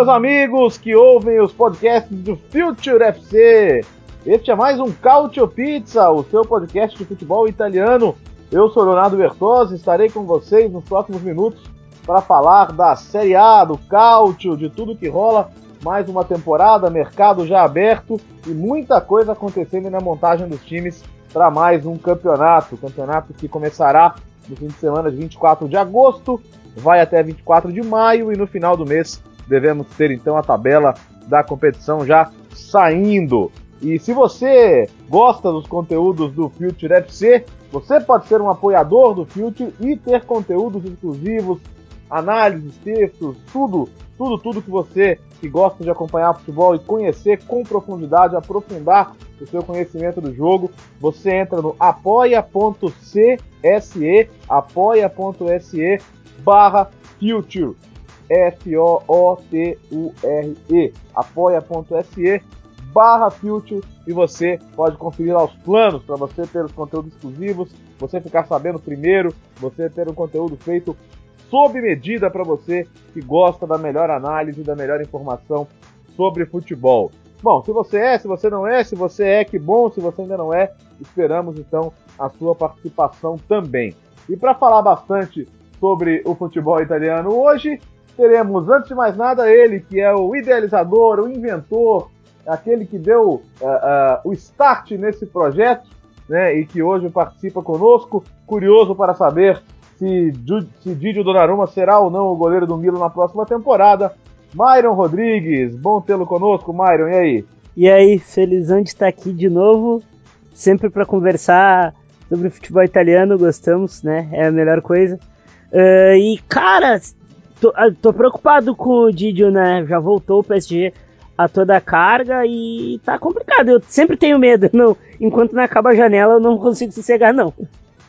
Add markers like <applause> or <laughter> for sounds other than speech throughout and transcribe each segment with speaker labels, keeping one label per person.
Speaker 1: Meus amigos que ouvem os podcasts do Future FC. Este é mais um Cautio Pizza, o seu podcast de futebol italiano. Eu sou Leonardo Bertozzi, estarei com vocês nos próximos minutos para falar da Série A, do Cautio, de tudo que rola. Mais uma temporada, mercado já aberto e muita coisa acontecendo na montagem dos times para mais um campeonato. Campeonato que começará no fim de semana de 24 de agosto, vai até 24 de maio e no final do mês devemos ter então a tabela da competição já saindo. E se você gosta dos conteúdos do Future FC, você pode ser um apoiador do Future e ter conteúdos exclusivos, análises, textos, tudo, tudo, tudo que você que gosta de acompanhar futebol e conhecer com profundidade, aprofundar o seu conhecimento do jogo, você entra no apoia.cse, apoia.se barra Future. F-O-O-T-U-R-E, apoia.se barra Future e você pode conferir lá os planos para você ter os conteúdos exclusivos, você ficar sabendo primeiro, você ter um conteúdo feito sob medida para você que gosta da melhor análise, da melhor informação sobre futebol. Bom, se você é, se você não é, se você é, que bom, se você ainda não é, esperamos então a sua participação também. E para falar bastante sobre o futebol italiano hoje, teremos, antes de mais nada, ele que é o idealizador, o inventor, aquele que deu uh, uh, o start nesse projeto, né, e que hoje participa conosco. Curioso para saber se, se Didio Donnarumma será ou não o goleiro do Milan na próxima temporada. Myron Rodrigues, bom tê-lo conosco, Myron, e aí?
Speaker 2: E aí, felizão de estar aqui de novo, sempre para conversar sobre futebol italiano, gostamos, né? É a melhor coisa. Uh, e, cara, tô, ah, tô, preocupado com o Didio, né? Já voltou o PSG a toda a carga e tá complicado. Eu sempre tenho medo. <laughs> Não, enquanto não acaba a janela, eu não consigo sossegar, não.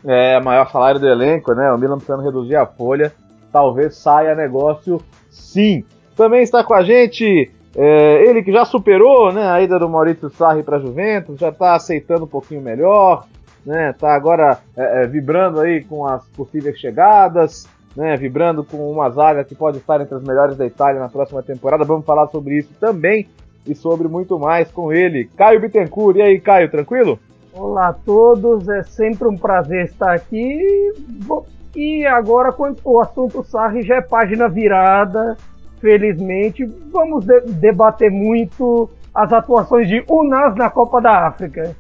Speaker 1: É, maior salário do elenco, né? O Milan precisando reduzir a folha. Talvez saia negócio sim. Também está com a gente é, ele que já superou né, a ida do Maurício Sarri para a Juventus, já está aceitando um pouquinho melhor, né? Tá agora é, é, vibrando aí com as possíveis chegadas né, vibrando com uma zaga que pode estar entre as melhores da Itália na próxima temporada. Vamos falar sobre isso também e sobre muito mais com ele. Caio Bittencourt, e aí, Caio, tranquilo?
Speaker 3: Olá a todos, é sempre um prazer estar aqui. E agora, quando o assunto Sarri já é página virada, felizmente, vamos de debater muito as atuações de Unas na Copa da África.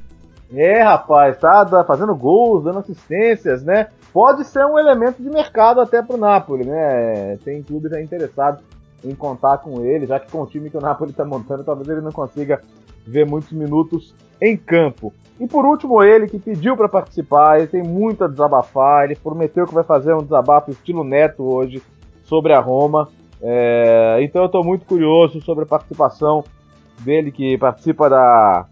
Speaker 1: É, rapaz, tá fazendo gols, dando assistências, né? Pode ser um elemento de mercado até pro Napoli, né? Tem clube já interessado em contar com ele, já que com o time que o Napoli tá montando, talvez ele não consiga ver muitos minutos em campo. E por último, ele que pediu para participar, ele tem muito a desabafar, ele prometeu que vai fazer um desabafo estilo neto hoje sobre a Roma. É, então eu estou muito curioso sobre a participação dele, que participa da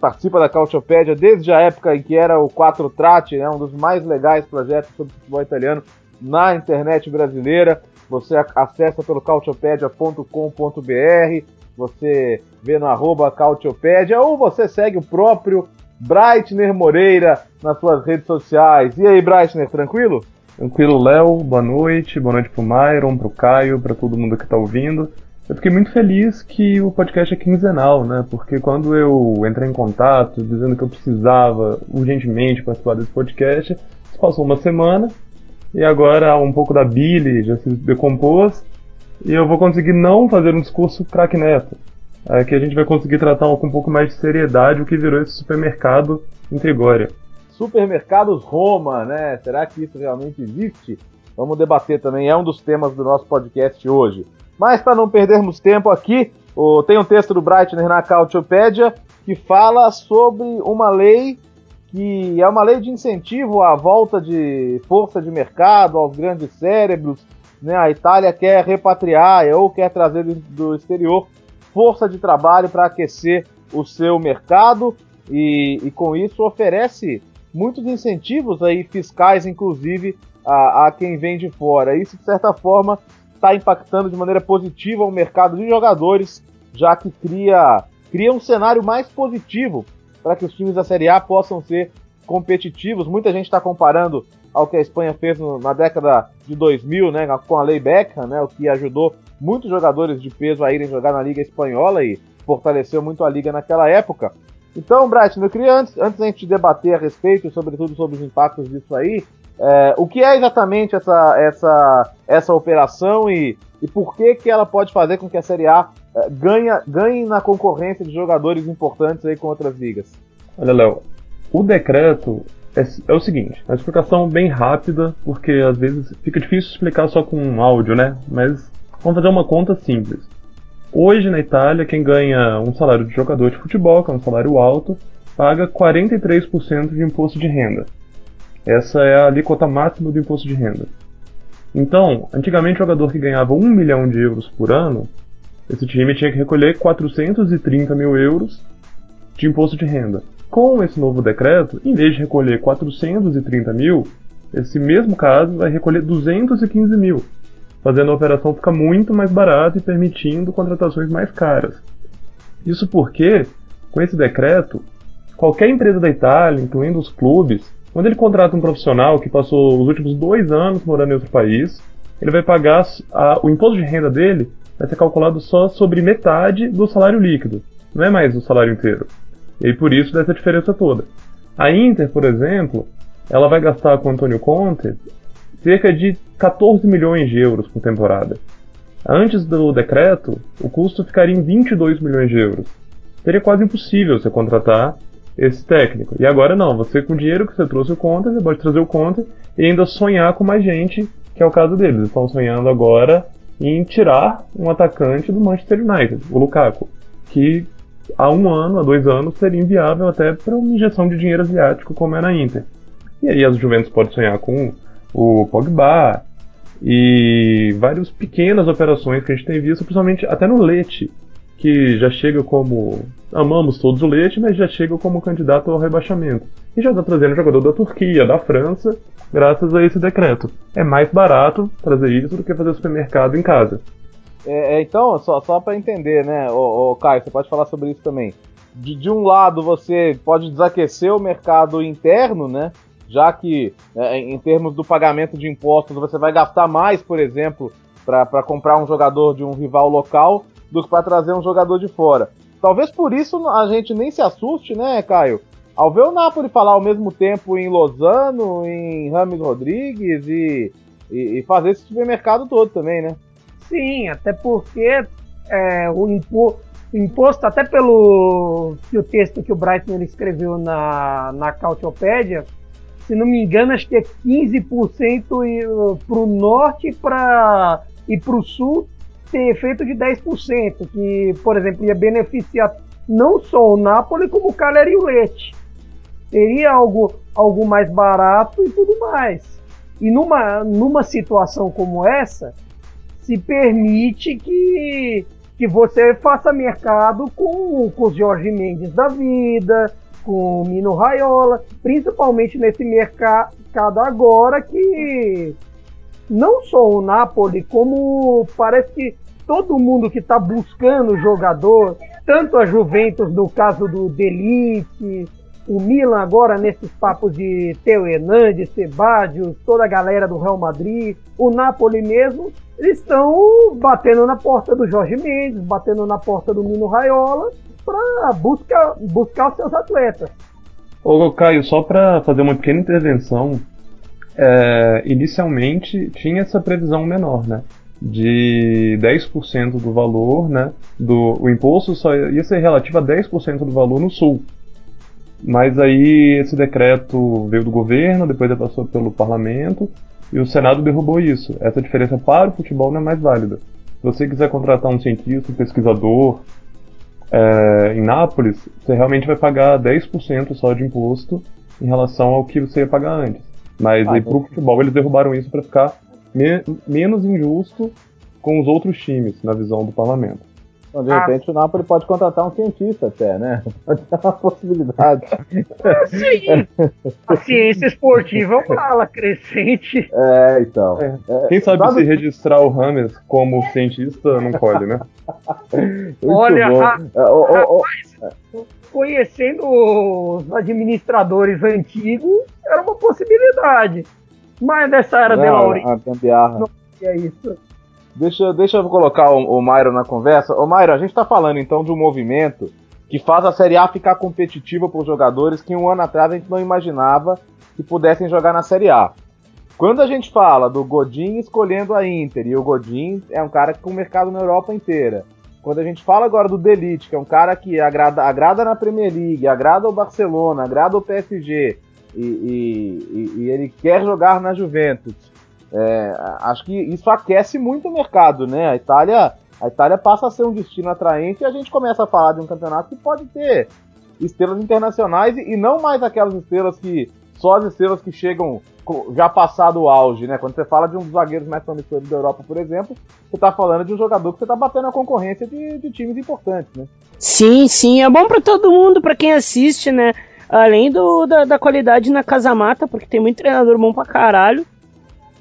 Speaker 1: participa da Cautiopédia desde a época em que era o 4 Trate, né, um dos mais legais projetos sobre futebol italiano na internet brasileira. Você acessa pelo cautiopedia.com.br, você vê no arroba Cautiopedia, ou você segue o próprio Breitner Moreira nas suas redes sociais. E aí, Breitner, tranquilo?
Speaker 4: Tranquilo, Léo. Boa noite. Boa noite pro Myron, pro Caio, para todo mundo que tá ouvindo. Eu fiquei muito feliz que o podcast é quinzenal, né? Porque quando eu entrei em contato dizendo que eu precisava urgentemente participar desse podcast, passou uma semana e agora um pouco da Billy já se decompôs e eu vou conseguir não fazer um discurso craque neto. Que a gente vai conseguir tratar com um pouco mais de seriedade o que virou esse supermercado em Trigória.
Speaker 1: Supermercados Roma, né? Será que isso realmente existe? Vamos debater também, é um dos temas do nosso podcast hoje. Mas para não perdermos tempo aqui, tem um texto do Breitner na Cautiopédia que fala sobre uma lei que é uma lei de incentivo à volta de força de mercado, aos grandes cérebros. Né? A Itália quer repatriar ou quer trazer do exterior força de trabalho para aquecer o seu mercado e, e, com isso oferece muitos incentivos aí fiscais, inclusive a, a quem vem de fora. Isso de certa forma está impactando de maneira positiva o mercado de jogadores, já que cria, cria um cenário mais positivo para que os times da Série A possam ser competitivos. Muita gente está comparando ao que a Espanha fez no, na década de 2000, né, com a Lei Beckham, né, o que ajudou muitos jogadores de peso a irem jogar na Liga Espanhola e fortaleceu muito a liga naquela época. Então, Brighton, eu queria antes, antes gente debater a respeito, sobretudo sobre os impactos disso aí, é, o que é exatamente essa, essa, essa operação e, e por que, que ela pode fazer com que a Série A é, ganha, ganhe na concorrência de jogadores importantes aí com outras ligas?
Speaker 4: Olha, Léo, o decreto é, é, o seguinte, uma explicação bem rápida, porque às vezes fica difícil explicar só com um áudio, né? Mas vamos fazer uma conta simples. Hoje na Itália, quem ganha um salário de jogador de futebol, que é um salário alto, paga 43% de imposto de renda. Essa é a alíquota máxima do imposto de renda. Então, antigamente o jogador que ganhava 1 milhão de euros por ano esse time tinha que recolher 430 mil euros de imposto de renda. Com esse novo decreto, em vez de recolher 430 mil, esse mesmo caso vai recolher 215 mil, fazendo a operação ficar muito mais barata e permitindo contratações mais caras. Isso porque, com esse decreto, qualquer empresa da Itália, incluindo os clubes, quando ele contrata um profissional que passou os últimos dois anos morando em outro país, ele vai pagar a, o imposto de renda dele vai ser calculado só sobre metade do salário líquido, não é mais o salário inteiro. E por isso dessa diferença toda. A Inter, por exemplo, ela vai gastar com Antônio Conte cerca de 14 milhões de euros por temporada. Antes do decreto, o custo ficaria em 22 milhões de euros. Seria quase impossível você contratar esse técnico. E agora não, você com o dinheiro que você trouxe o Conte, você pode trazer o Conte e ainda sonhar com mais gente, que é o caso deles. Eles estão sonhando agora em tirar um atacante do Manchester United, o Lukaku, que há um ano, há dois anos, seria inviável até para uma injeção de dinheiro asiático como é na Inter. E aí as Juventus podem sonhar com o Pogba e várias pequenas operações que a gente tem visto, principalmente até no Leite, que já chega como. Amamos todos o Leite, mas já chega como candidato ao rebaixamento. E já está trazendo jogador da Turquia, da França, graças a esse decreto. É mais barato trazer isso do que fazer supermercado em casa.
Speaker 1: É, é então, só, só para entender, né, ô, ô, Caio, você pode falar sobre isso também. De, de um lado, você pode desaquecer o mercado interno, né? Já que, é, em termos do pagamento de impostos, você vai gastar mais, por exemplo, para comprar um jogador de um rival local do que para trazer um jogador de fora. Talvez por isso a gente nem se assuste, né, Caio? Ao ver o Napoli falar ao mesmo tempo em Lozano, em Rames Rodrigues e, e, e fazer esse supermercado todo também, né?
Speaker 3: Sim, até porque é, o, impo, imposto, até pelo que o texto que o Brighton escreveu na, na Cautiopédia, se não me engano, acho que é 15% para o norte pra, e para o sul tem efeito de 10%, que, por exemplo, ia beneficiar não só o Napoli, como o Cagliari e o Leite teria algo, algo mais barato e tudo mais. E numa, numa situação como essa, se permite que, que você faça mercado com, com os Jorge Mendes da vida, com o Mino Raiola, principalmente nesse mercado agora que não só o Napoli, como parece que todo mundo que está buscando jogador, tanto a Juventus no caso do Delite, o Milan agora nesses papos de Teo Hernandes, Sebadios, toda a galera do Real Madrid, o Napoli mesmo, eles estão batendo na porta do Jorge Mendes, batendo na porta do Mino Raiola para buscar, buscar os seus atletas.
Speaker 4: Ô Caio, só para fazer uma pequena intervenção, é, inicialmente tinha essa previsão menor, né? De 10% do valor, né? Do, o imposto só ia ser relativo a 10% do valor no sul. Mas aí esse decreto veio do governo, depois passou pelo parlamento e o Senado derrubou isso. Essa diferença para o futebol não é mais válida. Se você quiser contratar um cientista, um pesquisador é, em Nápoles, você realmente vai pagar 10% só de imposto em relação ao que você ia pagar antes. Mas
Speaker 1: Ah,
Speaker 4: aí
Speaker 1: então-
Speaker 4: pro futebol eles derrubaram isso para ficar me- menos injusto com os outros times, na visão do parlamento.
Speaker 1: Então, de
Speaker 3: Ah.
Speaker 1: repente o Napoli pode contratar um cientista até, né? <laughs> Pode ser uma possibilidade.
Speaker 3: Sim, a ciência esportiva é uma ala crescente.
Speaker 1: É, então.
Speaker 4: É.
Speaker 1: É,
Speaker 4: Quem sabe, se registrar o Rames como cientista não colhe, né? <laughs>
Speaker 3: Olha,
Speaker 1: bom.
Speaker 3: a-
Speaker 1: É,
Speaker 3: Conhecendo os administradores antigos, era uma possibilidade. Mas nessa era de
Speaker 1: não,
Speaker 3: Laurinho,
Speaker 1: a gambiarra.
Speaker 3: é isso.
Speaker 1: Deixa, deixa eu colocar o, o Myron na conversa. Ô, Myron, a gente tá falando então de um movimento que faz a Série A ficar competitiva para os jogadores que um ano atrás a gente não imaginava que pudessem jogar na Série A. Quando a gente fala do Godin escolhendo a Inter, e o Godin é um cara com mercado na Europa inteira. Quando a gente fala agora do Delite, que é um cara que agrada, agrada na Premier League, agrada o Barcelona, agrada o PSG, e, e- e- ele quer jogar na Juventus. É, acho que isso aquece muito o mercado, né? A Itália, a Itália passa a ser um destino atraente e a gente começa a falar de um campeonato que pode ter estrelas internacionais e, e não mais aquelas estrelas que só as estrelas que chegam já passado o auge, né? Quando você fala de um dos zagueiros mais promissores da Europa, por exemplo, você tá falando de um jogador que você tá batendo a concorrência de, de times importantes, né?
Speaker 2: Sim, sim, é bom pra todo mundo, pra quem assiste, né? Além do, da, da qualidade na casa-mata, porque tem muito treinador bom pra caralho.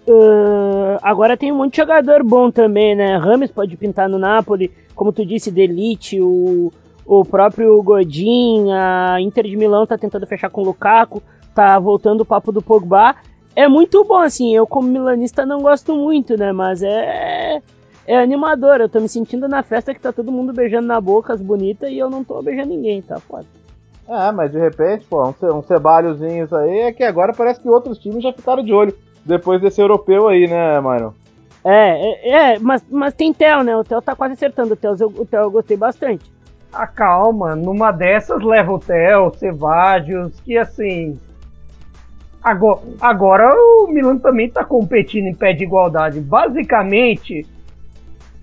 Speaker 2: Ah, agora tem um monte de jogador bom também, né? Rames pode pintar no Napoli, como tu disse, Delite, o, o próprio Godin, a Inter de Milão tá tentando fechar com o Lukaku, tá voltando o papo do Pogba. É muito bom, assim, eu como milanista não gosto muito, né? Mas é, é animador, eu tô me sentindo na festa que tá todo mundo beijando na boca as bonitas e eu não tô beijando ninguém, tá foda.
Speaker 1: É, mas de repente, pô, um, ce- um cebalhozinho isso aí é que agora parece que outros times já ficaram de olho depois desse europeu aí, né, Myron?
Speaker 2: É, é, é, mas, mas tem Theo, né? O Theo tá quase acertando. O Theo, eu- o Theo eu gostei bastante.
Speaker 3: Ah, calma, numa dessas leva o Theo, Cevadios, que assim. Agora, agora o Milan também tá competindo em pé de igualdade. Basicamente,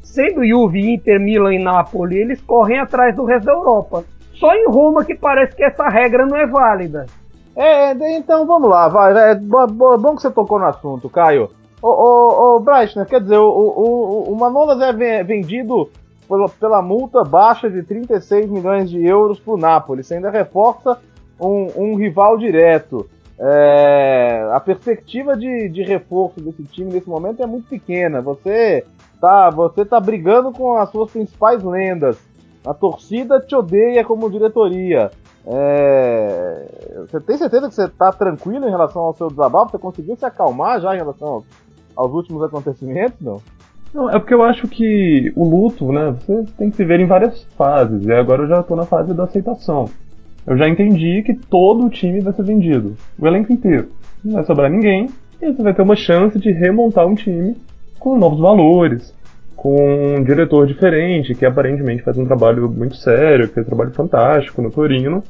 Speaker 3: sendo Juve, Inter, Milan e Napoli, eles correm atrás do resto da Europa. Só em Roma que parece que essa regra não é válida.
Speaker 1: É, de- então vamos lá, vai. É bo- bom que você tocou no assunto, Caio. Ô, ô, ô Breitner, quer dizer, o, o, o- o Manolas é ve- vendido pela, pela multa baixa de 36 milhões de euros pro Napoli. Você ainda reforça um, um rival direto. É, a perspectiva de, de reforço desse time nesse momento é muito pequena. Você tá, você tá brigando com as suas principais lendas. A torcida te odeia como diretoria. É, Você tem certeza que você tá tranquilo em relação ao seu desabafo? Você conseguiu se acalmar já em relação aos, aos últimos acontecimentos, não?
Speaker 4: Não, é porque eu acho que o luto, né, você tem que se ver em várias fases, e agora eu já tô na fase da aceitação. Eu já entendi que todo o time vai ser vendido, o elenco inteiro. Não vai sobrar ninguém, e você vai ter uma chance de remontar um time com novos valores, com um diretor diferente, que aparentemente faz um trabalho muito sério, que fez um trabalho fantástico no Torino.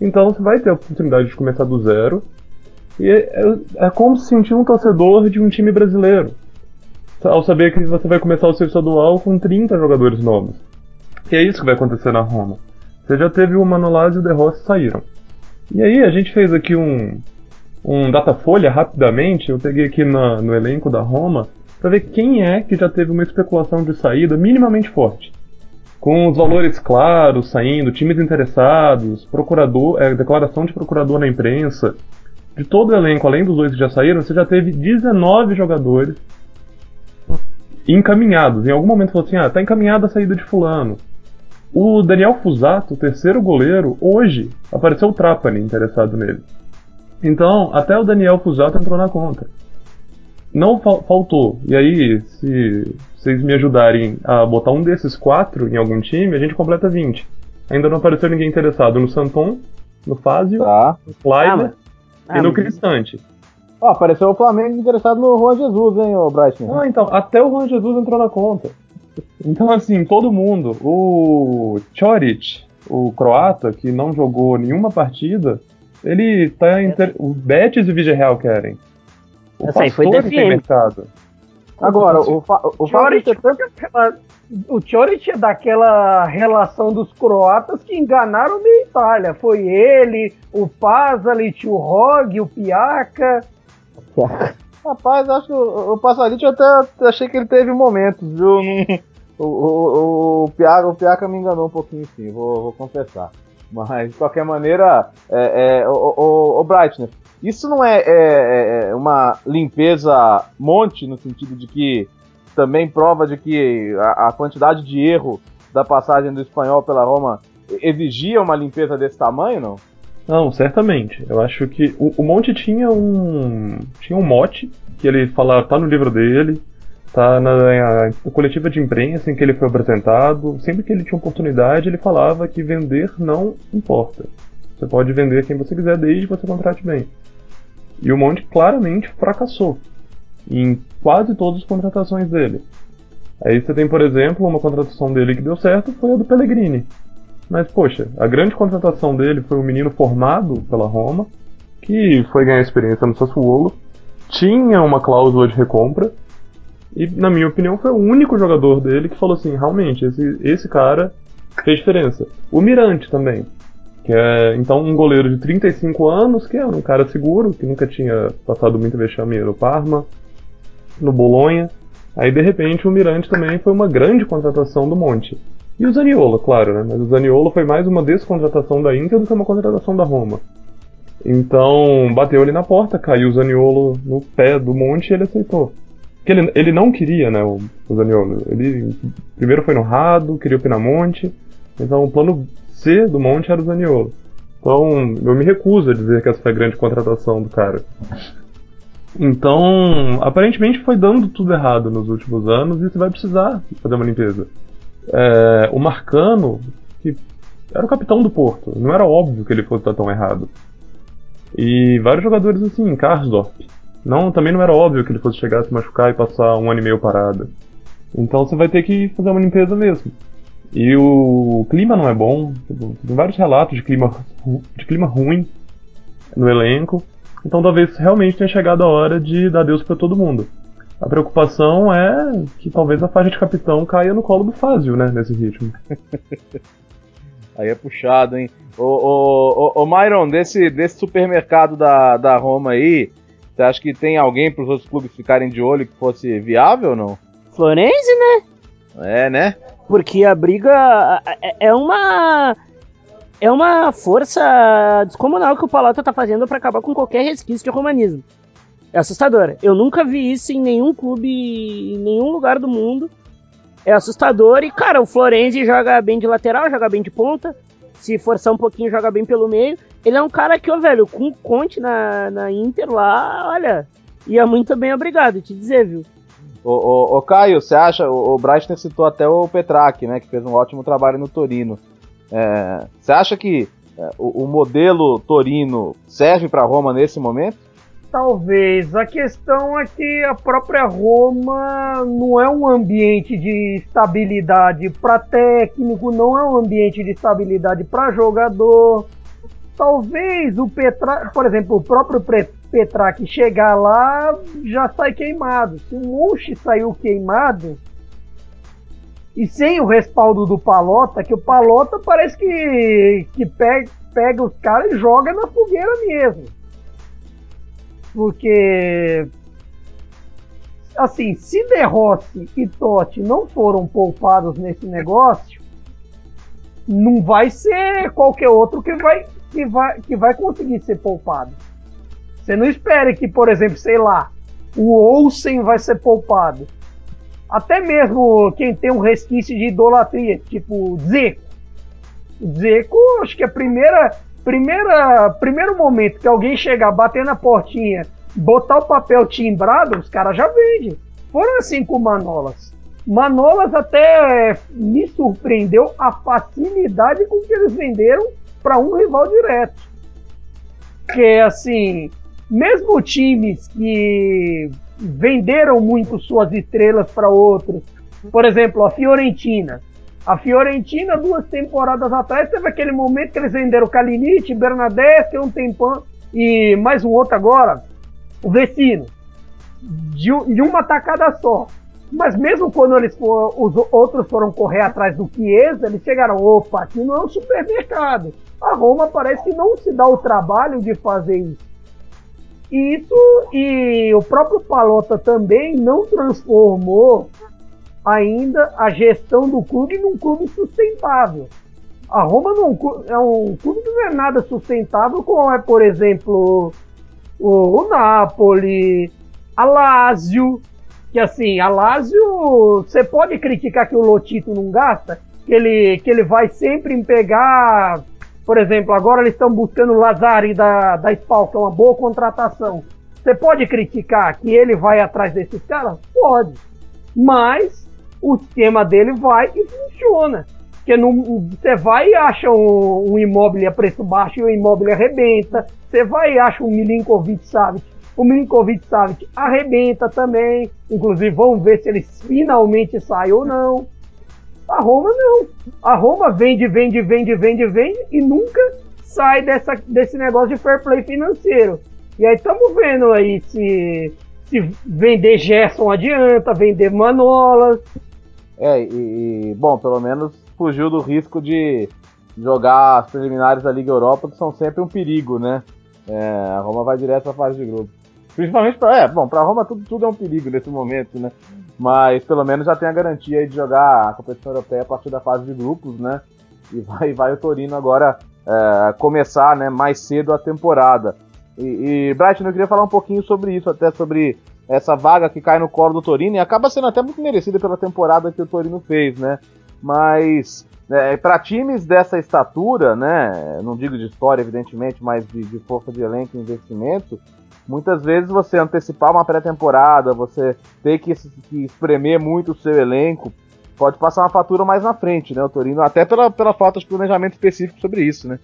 Speaker 4: Então você vai ter a oportunidade de começar do zero. E é, é- é como se sentir um torcedor de um time brasileiro ao saber que você vai começar o seu estadual com 30 jogadores novos. E é isso que vai acontecer na Roma. Você já teve o Manolás e o De Rossi saíram. E aí a gente fez aqui um, um Datafolha rapidamente, eu peguei aqui na- no elenco da Roma, para ver quem é que já teve uma especulação de saída minimamente forte. Com os valores claros saindo, times interessados, procurador, é, declaração de procurador na imprensa. De todo o elenco, além dos dois que já saíram, você já teve 19 jogadores encaminhados. Em algum momento falou assim: ah, tá encaminhada a saída de Fulano. O Daniel Fusato, o terceiro goleiro, hoje apareceu o Trapani interessado nele. Então, até o Daniel Fusato entrou na conta. Não fal- faltou. E aí, se vocês me ajudarem a botar um desses quatro em algum time, a gente completa 20. Ainda não apareceu ninguém interessado no Santon, no Fázio,
Speaker 1: Tá.
Speaker 4: no Kleiber
Speaker 2: Ah,
Speaker 4: e no Cristante.
Speaker 1: Ó, apareceu o Flamengo interessado no Juan Jesus, hein, ô Brighton?
Speaker 4: Ah, então, até o Juan Jesus entrou na conta. Então, assim, todo mundo. O Choric, o croata, que não jogou nenhuma partida, ele tá. Inter... O Betis e o Villarreal querem. O
Speaker 2: Essa aí foi
Speaker 4: tem mercado.
Speaker 1: Agora, o, fa o
Speaker 3: Choric, o Choric é daquela relação dos croatas que enganaram a Itália. Foi ele, o Pasalic, o Rog, o Piaca.
Speaker 1: Rapaz, acho que o, o Pasalic eu até achei que ele teve momentos, viu? <laughs> O, o, o, Piaca, o Piaca me enganou um pouquinho, sim, vou, vou confessar. Mas, de qualquer maneira, é, é, o, o, o Brightness, isso não é, é, é, uma limpeza monte, no sentido de que também prova de que a, a, quantidade de erro da passagem do espanhol pela Roma exigia uma limpeza desse tamanho, não?
Speaker 4: Não, certamente. Eu acho que o, o Monte tinha um tinha um mote que ele fala, tá no livro dele, tá na, na, coletiva de imprensa em que ele foi apresentado. Sempre que ele tinha oportunidade, ele falava que vender não importa. Você pode vender quem você quiser desde que você contrate bem. E o Monte claramente fracassou em quase todas as contratações dele. Aí você tem, por exemplo, uma contratação dele que deu certo, foi a do Pellegrini. Mas, poxa, a grande contratação dele foi um menino formado pela Roma, que foi ganhar experiência no Sassuolo, tinha uma cláusula de recompra, e, na minha opinião, foi o único jogador dele que falou assim: realmente, esse, esse cara fez diferença. O Mirante também. Que é, então, um goleiro de 35 anos, que é um cara seguro, que nunca tinha passado muito vexame no Parma, no Bolonha. Aí, de repente, o Mirante também foi uma grande contratação do Monte. E o Zaniolo, claro, né? Mas o Zaniolo foi mais uma descontratação da Inter do que uma contratação da Roma. Então, bateu ali na porta, caiu o Zaniolo no pé do Monte e ele aceitou. Porque ele, ele não queria, né, o, o Zaniolo. Ele primeiro foi no Rado, queria o Pinamonte. Então, o plano C do Monte era o Zaniolo. Então, eu me recuso a dizer que essa foi a grande contratação do cara. Então, aparentemente foi dando tudo errado nos últimos anos e você vai precisar fazer uma limpeza. É, o Marcano, que era o capitão do Porto, não era óbvio que ele fosse estar tão errado. E vários jogadores assim, Karsdorp. Não, também não era óbvio que ele fosse chegar, se machucar e passar um ano e meio parado. Então você vai ter que fazer uma limpeza mesmo. E o clima não é bom. Tipo, tem vários relatos de clima, <laughs> de clima ruim no elenco. Então talvez realmente tenha chegado a hora de dar Deus para todo mundo. A preocupação é que talvez a faixa de capitão caia no colo do Fázio, né, nesse ritmo. <laughs>
Speaker 1: Aí é puxado, hein? Ô, ô, ô, ô Myron, desse, desse supermercado da, da Roma aí, você acha que tem alguém para os outros clubes ficarem de olho que fosse viável ou não?
Speaker 2: Florenzi, né?
Speaker 1: É, né?
Speaker 2: Porque a briga é, uma é uma força descomunal que o Palota tá fazendo para acabar com qualquer resquício de romanismo. É assustador. Eu nunca vi isso em nenhum clube, em nenhum lugar do mundo. É assustador. E, cara, o Florenzi joga bem de lateral, joga bem de ponta. Se forçar um pouquinho, joga bem pelo meio. Ele é um cara que, ó, velho, com o Conte na, na Inter lá, olha, ia muito bem, obrigado, te dizer, viu?
Speaker 1: Ô, ô, ô Caio, você acha, o, o Brighton citou até o Petrac, né, que fez um ótimo trabalho no Torino. É, você acha que é, o, o, modelo Torino serve para Roma nesse momento?
Speaker 3: Talvez. A questão é que a própria Roma não é um ambiente de estabilidade para técnico, não é um ambiente de estabilidade para jogador. Talvez o Petra, por exemplo, o próprio Petrac chegar lá já sai queimado. Se o Monchi saiu queimado, e sem o respaldo do Palota, que o Palota parece que, que pega, pega os caras e joga na fogueira mesmo. Porque, assim, se De Rossi e Totti não foram poupados nesse negócio, não vai ser qualquer outro que vai, que vai, que vai conseguir ser poupado. Você não espere que, por exemplo, sei lá, o Olsen vai ser poupado até mesmo quem tem um resquício de idolatria, tipo Zeco. Zeco, acho que a primeira, primeira, primeiro momento que alguém chegar, bater na portinha, botar o papel timbrado, os caras já vendem. Foram assim com Manolas. Manolas até me surpreendeu a facilidade com que eles venderam para um rival direto. Que assim, mesmo times que venderam muito suas estrelas para outros. Por exemplo, a Fiorentina. A Fiorentina, duas temporadas atrás, teve aquele momento que eles venderam Kalinic, Bernadette, um tempão, e mais um outro agora, o Vecino. de, de uma tacada só. Mas mesmo quando eles os outros foram correr atrás do Chiesa, eles chegaram, opa, aqui não é um supermercado. A Roma parece que não se dá o trabalho de fazer isso. E isso e o próprio Palota também não transformou ainda a gestão do clube num clube sustentável. A Roma não é um clube que não é nada sustentável, como é, por exemplo, o, o Napoli, a Lazio, que assim, a Lazio, você pode criticar que o Lotito não gasta, que ele, que ele vai sempre em pegar, por exemplo, agora eles estão buscando o Lazari da, da Spal, que é uma boa contratação. Você pode criticar que ele vai atrás desses caras? Pode. Mas o esquema dele vai e funciona. Porque você vai e acha um, um imóvel a preço baixo e o imóvel arrebenta. Você vai e acha um Milinkovic Savic o Milinkovic Savic arrebenta também. Inclusive, vamos ver se ele finalmente sai ou não. A Roma não. A Roma vende, vende, vende, vende, vende e nunca sai dessa, desse negócio de fair play financeiro. E aí estamos vendo aí se, se vender Gerson adianta, vender Manolas.
Speaker 1: É, e, e, bom, pelo menos fugiu do risco de jogar as preliminares da Liga Europa, que são sempre um perigo, né? É, a Roma vai direto à fase de grupo. Principalmente para. É, bom, para Roma tudo, tudo é um perigo nesse momento, né? Mas pelo menos já tem a garantia de jogar a competição europeia a partir da fase de grupos, né? E vai, vai o Torino agora é, começar né, mais cedo a temporada. E, e eu queria falar um pouquinho sobre isso, até sobre essa vaga que cai no colo do Torino, e acaba sendo até muito merecida pela temporada que o Torino fez, né? Mas é, para times dessa estatura, né? Não digo de história, evidentemente, mas de, de força de elenco e investimento, Muitas vezes você antecipar uma pré-temporada, você ter que, que espremer muito o seu elenco, pode passar uma fatura mais na frente, né? O Torino, até pela, pela falta de planejamento específico sobre isso, né?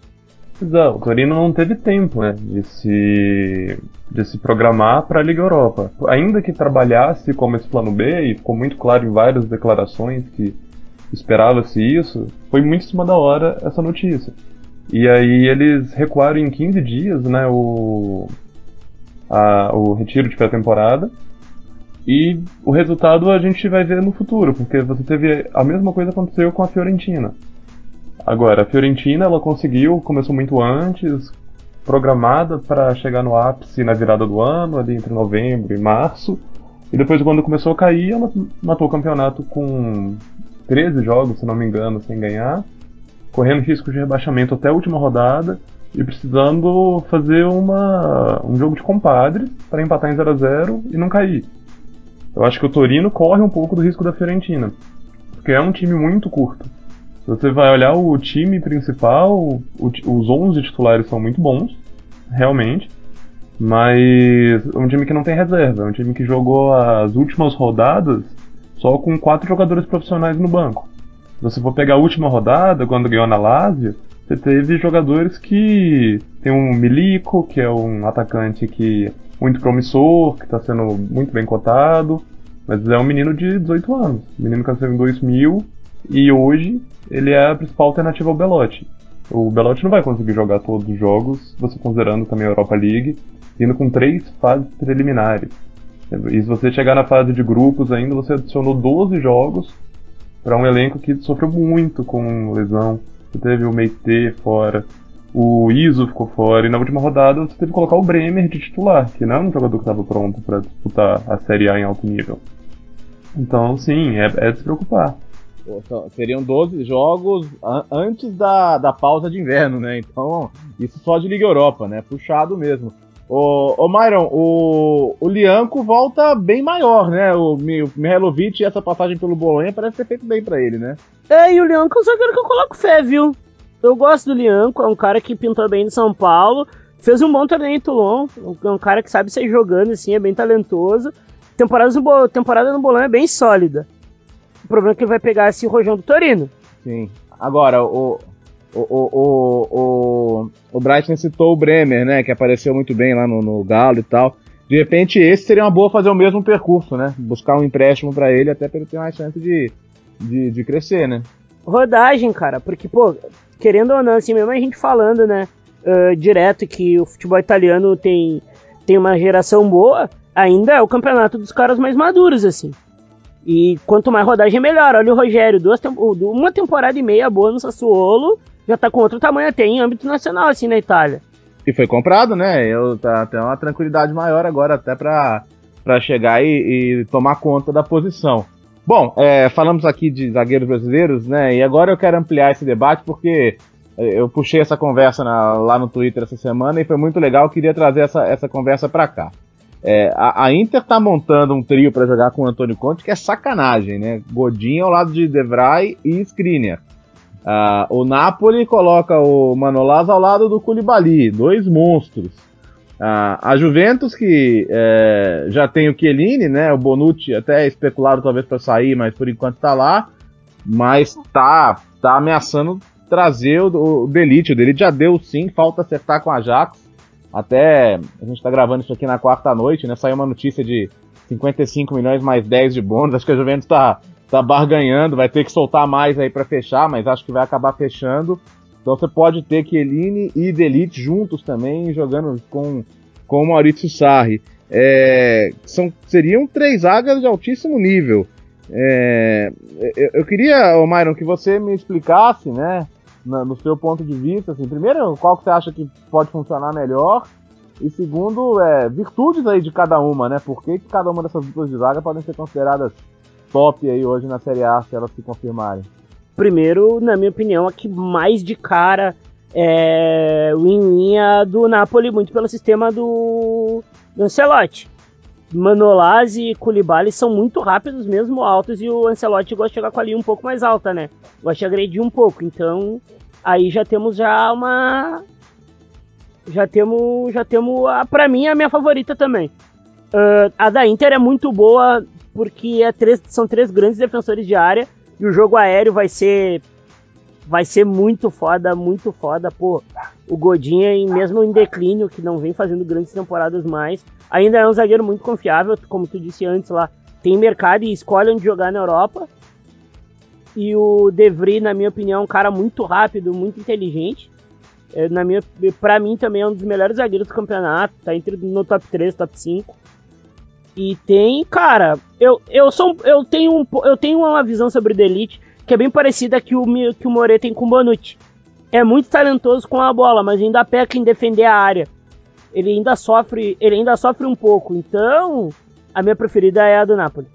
Speaker 4: Exato, o Torino não teve tempo né, de, se, de se programar para a Liga Europa. Ainda que trabalhasse como esse plano B, e ficou muito claro em várias declarações que esperava-se isso, foi muito em cima da hora essa notícia. E aí eles recuaram em 15 dias né, o, a, o retiro de pré-temporada. E o resultado a gente vai ver no futuro, porque você teve a mesma coisa aconteceu com a Fiorentina. Agora, a Fiorentina ela conseguiu, começou muito antes, programada para chegar no ápice na virada do ano, ali entre novembro e março. E depois, quando começou a cair, ela matou o campeonato com 13 jogos, se não me engano, sem ganhar, correndo risco de rebaixamento até a última rodada e precisando fazer uma, um jogo de compadre para empatar em 0 a 0 e não cair. Eu acho que o Torino corre um pouco do risco da Fiorentina, porque é um time muito curto. Se você vai olhar o time principal, o, os 11 titulares são muito bons, realmente, mas é um time que não tem reserva, é um time que jogou as últimas rodadas só com quatro jogadores profissionais no banco. Se você for pegar a última rodada, quando ganhou na Lazio, você teve jogadores que tem um Milico, que é um atacante que muito promissor, que está sendo muito bem cotado, mas é um menino de 18 anos. Menino que nasceu em 2000 e hoje ele é a principal alternativa ao Belotti. O Belotti não vai conseguir jogar todos os jogos, você considerando também a Europa League, indo com três fases preliminares. E se você chegar na fase de grupos ainda, você adicionou 12 jogos para um elenco que sofreu muito com lesão. Você teve o Meite fora, o Iso ficou fora, e na última rodada você teve que colocar o Bremer de titular, que não é um jogador que estava pronto para disputar a Série A em alto nível. Então, sim, é, é de se preocupar.
Speaker 1: Seriam 12 jogos antes da, da pausa de inverno, né? Então, isso só de Liga Europa, né? Puxado mesmo. Ô, ô Myron, o, o Lianco volta bem maior, né? O, o Mihailovic e essa passagem pelo Bolonha parece ter feito bem para ele, né?
Speaker 2: É, e o Lianco é um zagueiro que eu coloco fé, viu? Eu gosto do Lianco, é um cara que pintou bem no São Paulo, fez um bom torneio em Toulon, é um cara que sabe sair jogando, assim, é bem talentoso. Temporada no, temporada no Bolonha é bem sólida. O problema é que ele vai pegar esse rojão do Torino.
Speaker 1: Sim. Agora, o, o, o, o, o Brighton citou o Bremer, né? Que apareceu muito bem lá no, no Galo e tal. De repente, esse seria uma boa fazer o mesmo percurso, né? Buscar um empréstimo para ele, até para ele ter mais chance de, de, de crescer, né?
Speaker 2: Rodagem, cara, porque, pô, querendo ou não, assim, mesmo a gente falando, né, uh, direto que o futebol italiano tem, tem uma geração boa, ainda é o campeonato dos caras mais maduros, assim. E quanto mais rodagem, melhor. Olha o Rogério, duas uma temporada e meia boa no Sassuolo, já tá com outro tamanho até em âmbito nacional, assim, na Itália.
Speaker 1: E foi comprado, né? Eu tá, tem uma tranquilidade maior agora até pra, pra chegar e, e tomar conta da posição. Bom, é, falamos aqui de zagueiros brasileiros, né? E agora eu quero ampliar esse debate porque é, eu puxei essa conversa na, lá no Twitter essa semana e foi muito legal. Eu queria trazer essa, essa conversa para cá. É, a, a, Inter tá montando um trio para jogar com o Antônio Conte que é sacanagem, né? Godinho ao lado de Devray e Skriniar. Uh, o Napoli coloca o Manolas ao lado do Koulibaly, dois monstros. Uh, a Juventus, que é, já tem o Chiellini, né? O Bonucci até é especulado talvez para sair, mas por enquanto tá lá. Mas tá, tá ameaçando trazer o, o Delite. O Delite já deu sim, falta acertar com a Ajax. Até a gente tá gravando isso aqui na quarta noite, né? Saiu uma notícia de 55 milhões mais 10 de bônus. Acho que a Juventus tá tá barganhando, vai ter que soltar mais aí para fechar, mas acho que vai acabar fechando. Então você pode ter Chiellini e Delite juntos também, jogando com, com o Maurício Sarri. É, são, seriam três zagas de altíssimo nível. É, eu, eu, queria, Myron, que você me explicasse, né, no, no seu ponto de vista, assim, primeiro, qual que você acha que pode funcionar melhor, e segundo, é, virtudes aí de cada uma, né, por que, que cada uma dessas duplas de zaga podem ser consideradas top aí hoje na Série A, se elas se confirmarem?
Speaker 2: Primeiro, na minha opinião, a que mais de cara é win-win é do Napoli, muito pelo sistema do, do Ancelotti. Manolaz e Koulibaly são muito rápidos, mesmo altos, e o Ancelotti gosta de chegar com a linha um pouco mais alta, né? Gosta de agredir um pouco, então aí já temos já uma... Já temos, já temos, a, pra mim, a minha favorita também. Uh, a da Inter é muito boa porque é três, são três grandes defensores de área e o jogo aéreo vai ser vai ser muito foda, muito foda, pô. O Godinho, mesmo em declínio, que não vem fazendo grandes temporadas mais, ainda é um zagueiro muito confiável, como tu disse antes lá, tem mercado e escolhe onde jogar na Europa. E o De Vries, na minha opinião, é um cara muito rápido, muito inteligente. É, na minha, pra mim também é um dos melhores zagueiros do campeonato, tá entre no top 3, top 5. E tem, cara, eu, eu sou eu tenho um, eu tenho uma visão sobre o Delete que é bem parecida que o que o More tem com o Bonucci. É muito talentoso com a bola, mas ainda peca em defender a área. Ele ainda sofre, ele ainda sofre um pouco. Então, a minha preferida é a do Napoli.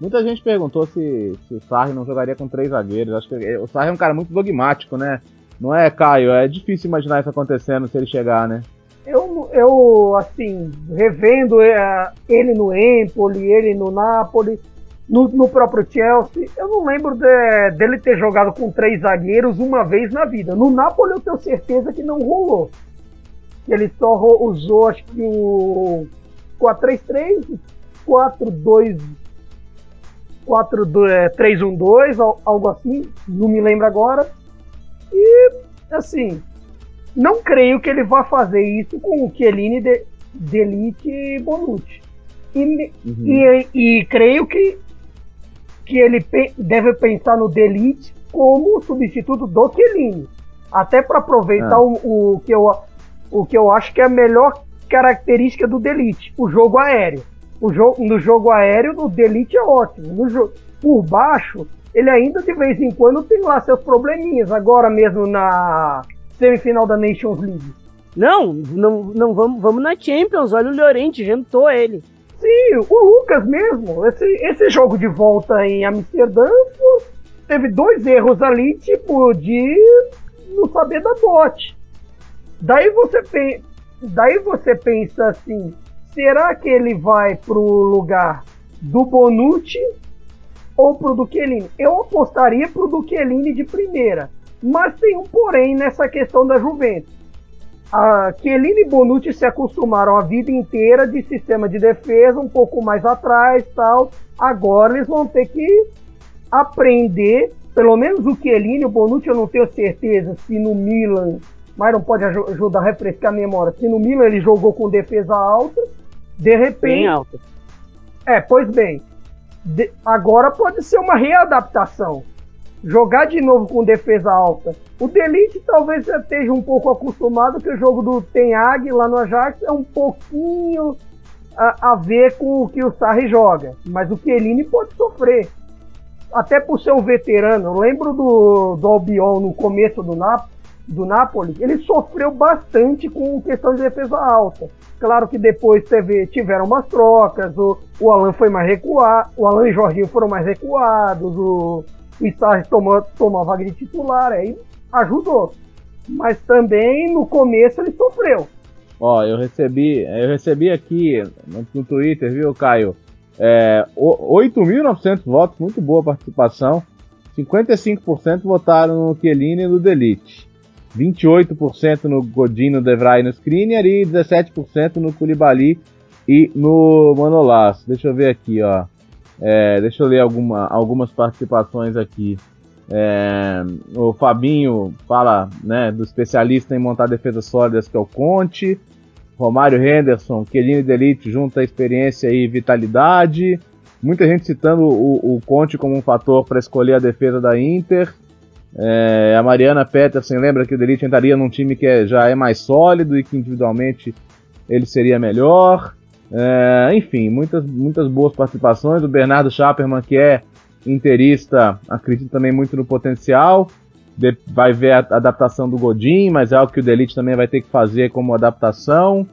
Speaker 1: Muita gente perguntou se, se o Sarri não jogaria com três zagueiros. Acho que o Sarri é um cara muito dogmático, né? Não é, Caio? É difícil imaginar isso acontecendo se ele chegar, né?
Speaker 3: Eu, eu assim, revendo é, ele no Empoli, ele no Napoli, no, no, próprio Chelsea, eu não lembro de, dele ter jogado com três zagueiros uma vez na vida. No Napoli eu tenho certeza que não rolou. Ele só usou, acho que o 4-3-3, 4-2, 4-3-1-2, algo assim, não me lembro agora. E, assim, não creio que ele vá fazer isso com o Chiellini, de, Delite e Bonucci. E, uhum. e, e, creio que, que ele pe deve pensar no Delite como substituto do Chiellini. Até para aproveitar ah. o, o, que eu, o que eu acho que é a melhor característica do Delite, o jogo aéreo. O jogo, no jogo aéreo, o Delite é ótimo. No por baixo, ele ainda de vez em quando tem lá seus probleminhas. Agora mesmo na, semifinal da Nations League.
Speaker 2: Não, não, não vamos, vamos na Champions. Olha o Llorente, jantou ele.
Speaker 3: Sim, o Lucas mesmo. Esse, esse jogo de volta em Amsterdã teve dois erros ali, tipo, de não saber da bote. Daí você, daí você pensa assim: será que ele vai pro lugar do Bonucci ou pro Duquelini? Eu apostaria pro Duquelini de primeira mas tem um porém nessa questão da Juventus. A Chiellini e Bonucci se acostumaram a vida inteira de sistema de defesa um pouco mais atrás tal. Agora eles vão ter que aprender, pelo menos o Chiellini, o Bonucci eu não tenho certeza se no Milan, mas não pode ajudar a refrescar a memória, se no Milan ele jogou com defesa alta, de repente... Bem
Speaker 2: alta.
Speaker 3: É, pois bem, de, agora pode ser uma readaptação jogar de novo com defesa alta. O Delite talvez já esteja um pouco acostumado que o jogo do Ten Hag lá no Ajax é um pouquinho a, a, ver com o que o Sarri joga, mas o Chiellini pode sofrer. Até por ser um veterano, eu lembro do, do Albion no começo do, Nap do Napoli, ele sofreu bastante com questão de defesa alta. Claro que depois teve, tiveram umas trocas, o, o Alan foi mais recuado, o Alan e o Jorginho foram mais recuados, o, o Sarri a vaga de titular, aí ajudou. Mas também no começo ele sofreu.
Speaker 1: Ó, eu recebi, eu recebi aqui no, no Twitter, viu, Caio? É, 8.900 votos, muito boa participação. 55% votaram no Chiellini e no Delite. 28% no Godinho, no Devray e no Skriniar e 17% no Koulibaly e no Manolas. Deixa eu ver aqui, ó. É, deixa eu ler alguma, algumas participações aqui. É, o Fabinho fala né, do especialista em montar defesas sólidas que é o Conte. Romário Henderson, Quelino de Elite, junta experiência e vitalidade. Muita gente citando o, o Conte como um fator para escolher a defesa da Inter. É, a Mariana Peterson lembra que o Delite entraria num time que é, já é mais sólido e que individualmente ele seria melhor. É, enfim, muitas, muitas boas participações. O Bernardo Schapperman, que é interista, acredita também muito no potencial. De, vai ver a adaptação do Godin, mas é algo que o Delite também vai ter que fazer como adaptação.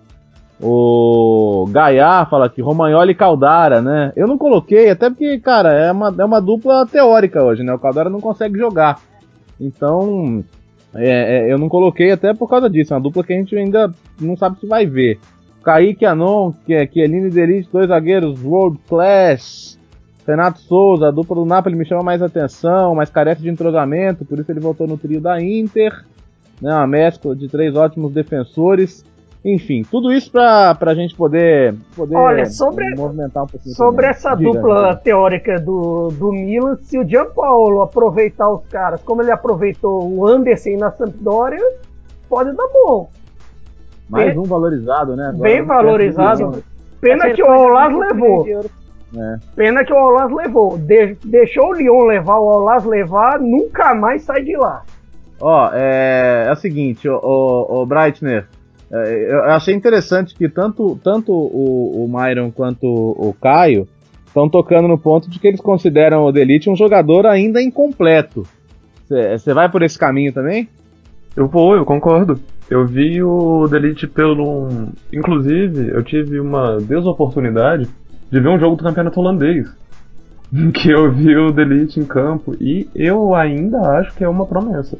Speaker 1: O Gaia fala que Romagnoli e Caldara, né? Eu não coloquei, até porque, cara, é uma, é uma dupla teórica hoje, né? O Caldara não consegue jogar. Então, é, é, eu não coloquei até por causa disso. É uma dupla que a gente ainda não sabe se vai ver. Kaique Anon, que é Chiellini e Delite, dois zagueiros world class. Renato Souza, a dupla do Napoli me chama mais atenção, mais carece de entrosamento, por isso ele voltou no trio da Inter. Né, uma mescla de três ótimos defensores. Enfim, tudo isso para a gente poder, poder
Speaker 3: Olha, sobre, movimentar um pouquinho. Sobre também. essa Diga, dupla teórica do, do Milan, se o Gianpaolo aproveitar os caras como ele aproveitou o Anderson na Sampdoria, pode dar bom.
Speaker 1: Mais bem, um valorizado, né?
Speaker 3: Agora bem valorizado. Pena que o Olas levou. É. Pena que o Olas levou. De, deixou o Lyon levar, o Olas levar, nunca mais sai de lá.
Speaker 1: Ó, é, é o seguinte, o, o, o Breitner, é, eu achei interessante que tanto, tanto o, o Myron quanto o Caio estão tocando no ponto de que eles consideram o Delite um jogador ainda incompleto. Você vai por esse caminho também?
Speaker 4: Eu vou, eu concordo. Eu vi o Delite pelo. Inclusive, eu tive uma desoportunidade de ver um jogo do campeonato holandês. <laughs> Que eu vi o Delite em campo e eu ainda acho que é uma promessa.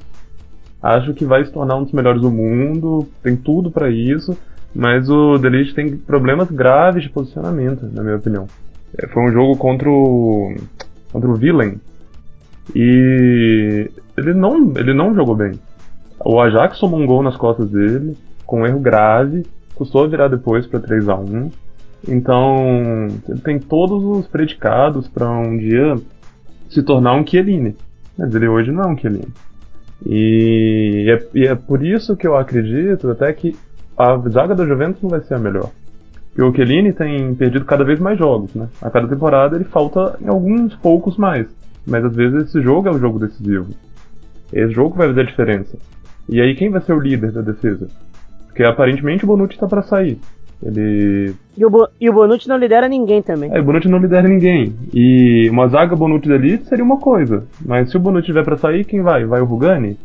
Speaker 4: Acho que vai se tornar um dos melhores do mundo, tem tudo para isso, mas o Delite tem problemas graves de posicionamento, na minha opinião. É, foi um jogo contra o contra o Villain e ele não ele não jogou bem. O Ajax tomou um gol nas costas dele, com um erro grave, custou virar depois para 3 a 1 Então, ele tem todos os predicados para um dia se tornar um Chiellini. Mas ele hoje não é um Chiellini. E é, e é, por isso que eu acredito até que a zaga da Juventus não vai ser a melhor. Porque o Chiellini tem perdido cada vez mais jogos, né? A cada temporada ele falta em alguns poucos mais. Mas às vezes esse jogo é o jogo decisivo. Esse jogo vai fazer a diferença. E aí quem vai ser o líder da defesa? Porque aparentemente o Bonucci está para sair. Ele.
Speaker 2: E o, Bo e o Bonucci não lidera ninguém também.
Speaker 4: É, o Bonucci não lidera ninguém. E uma zaga Bonucci da elite seria uma coisa. Mas se o Bonucci tiver para sair, quem vai? Vai o Rugani?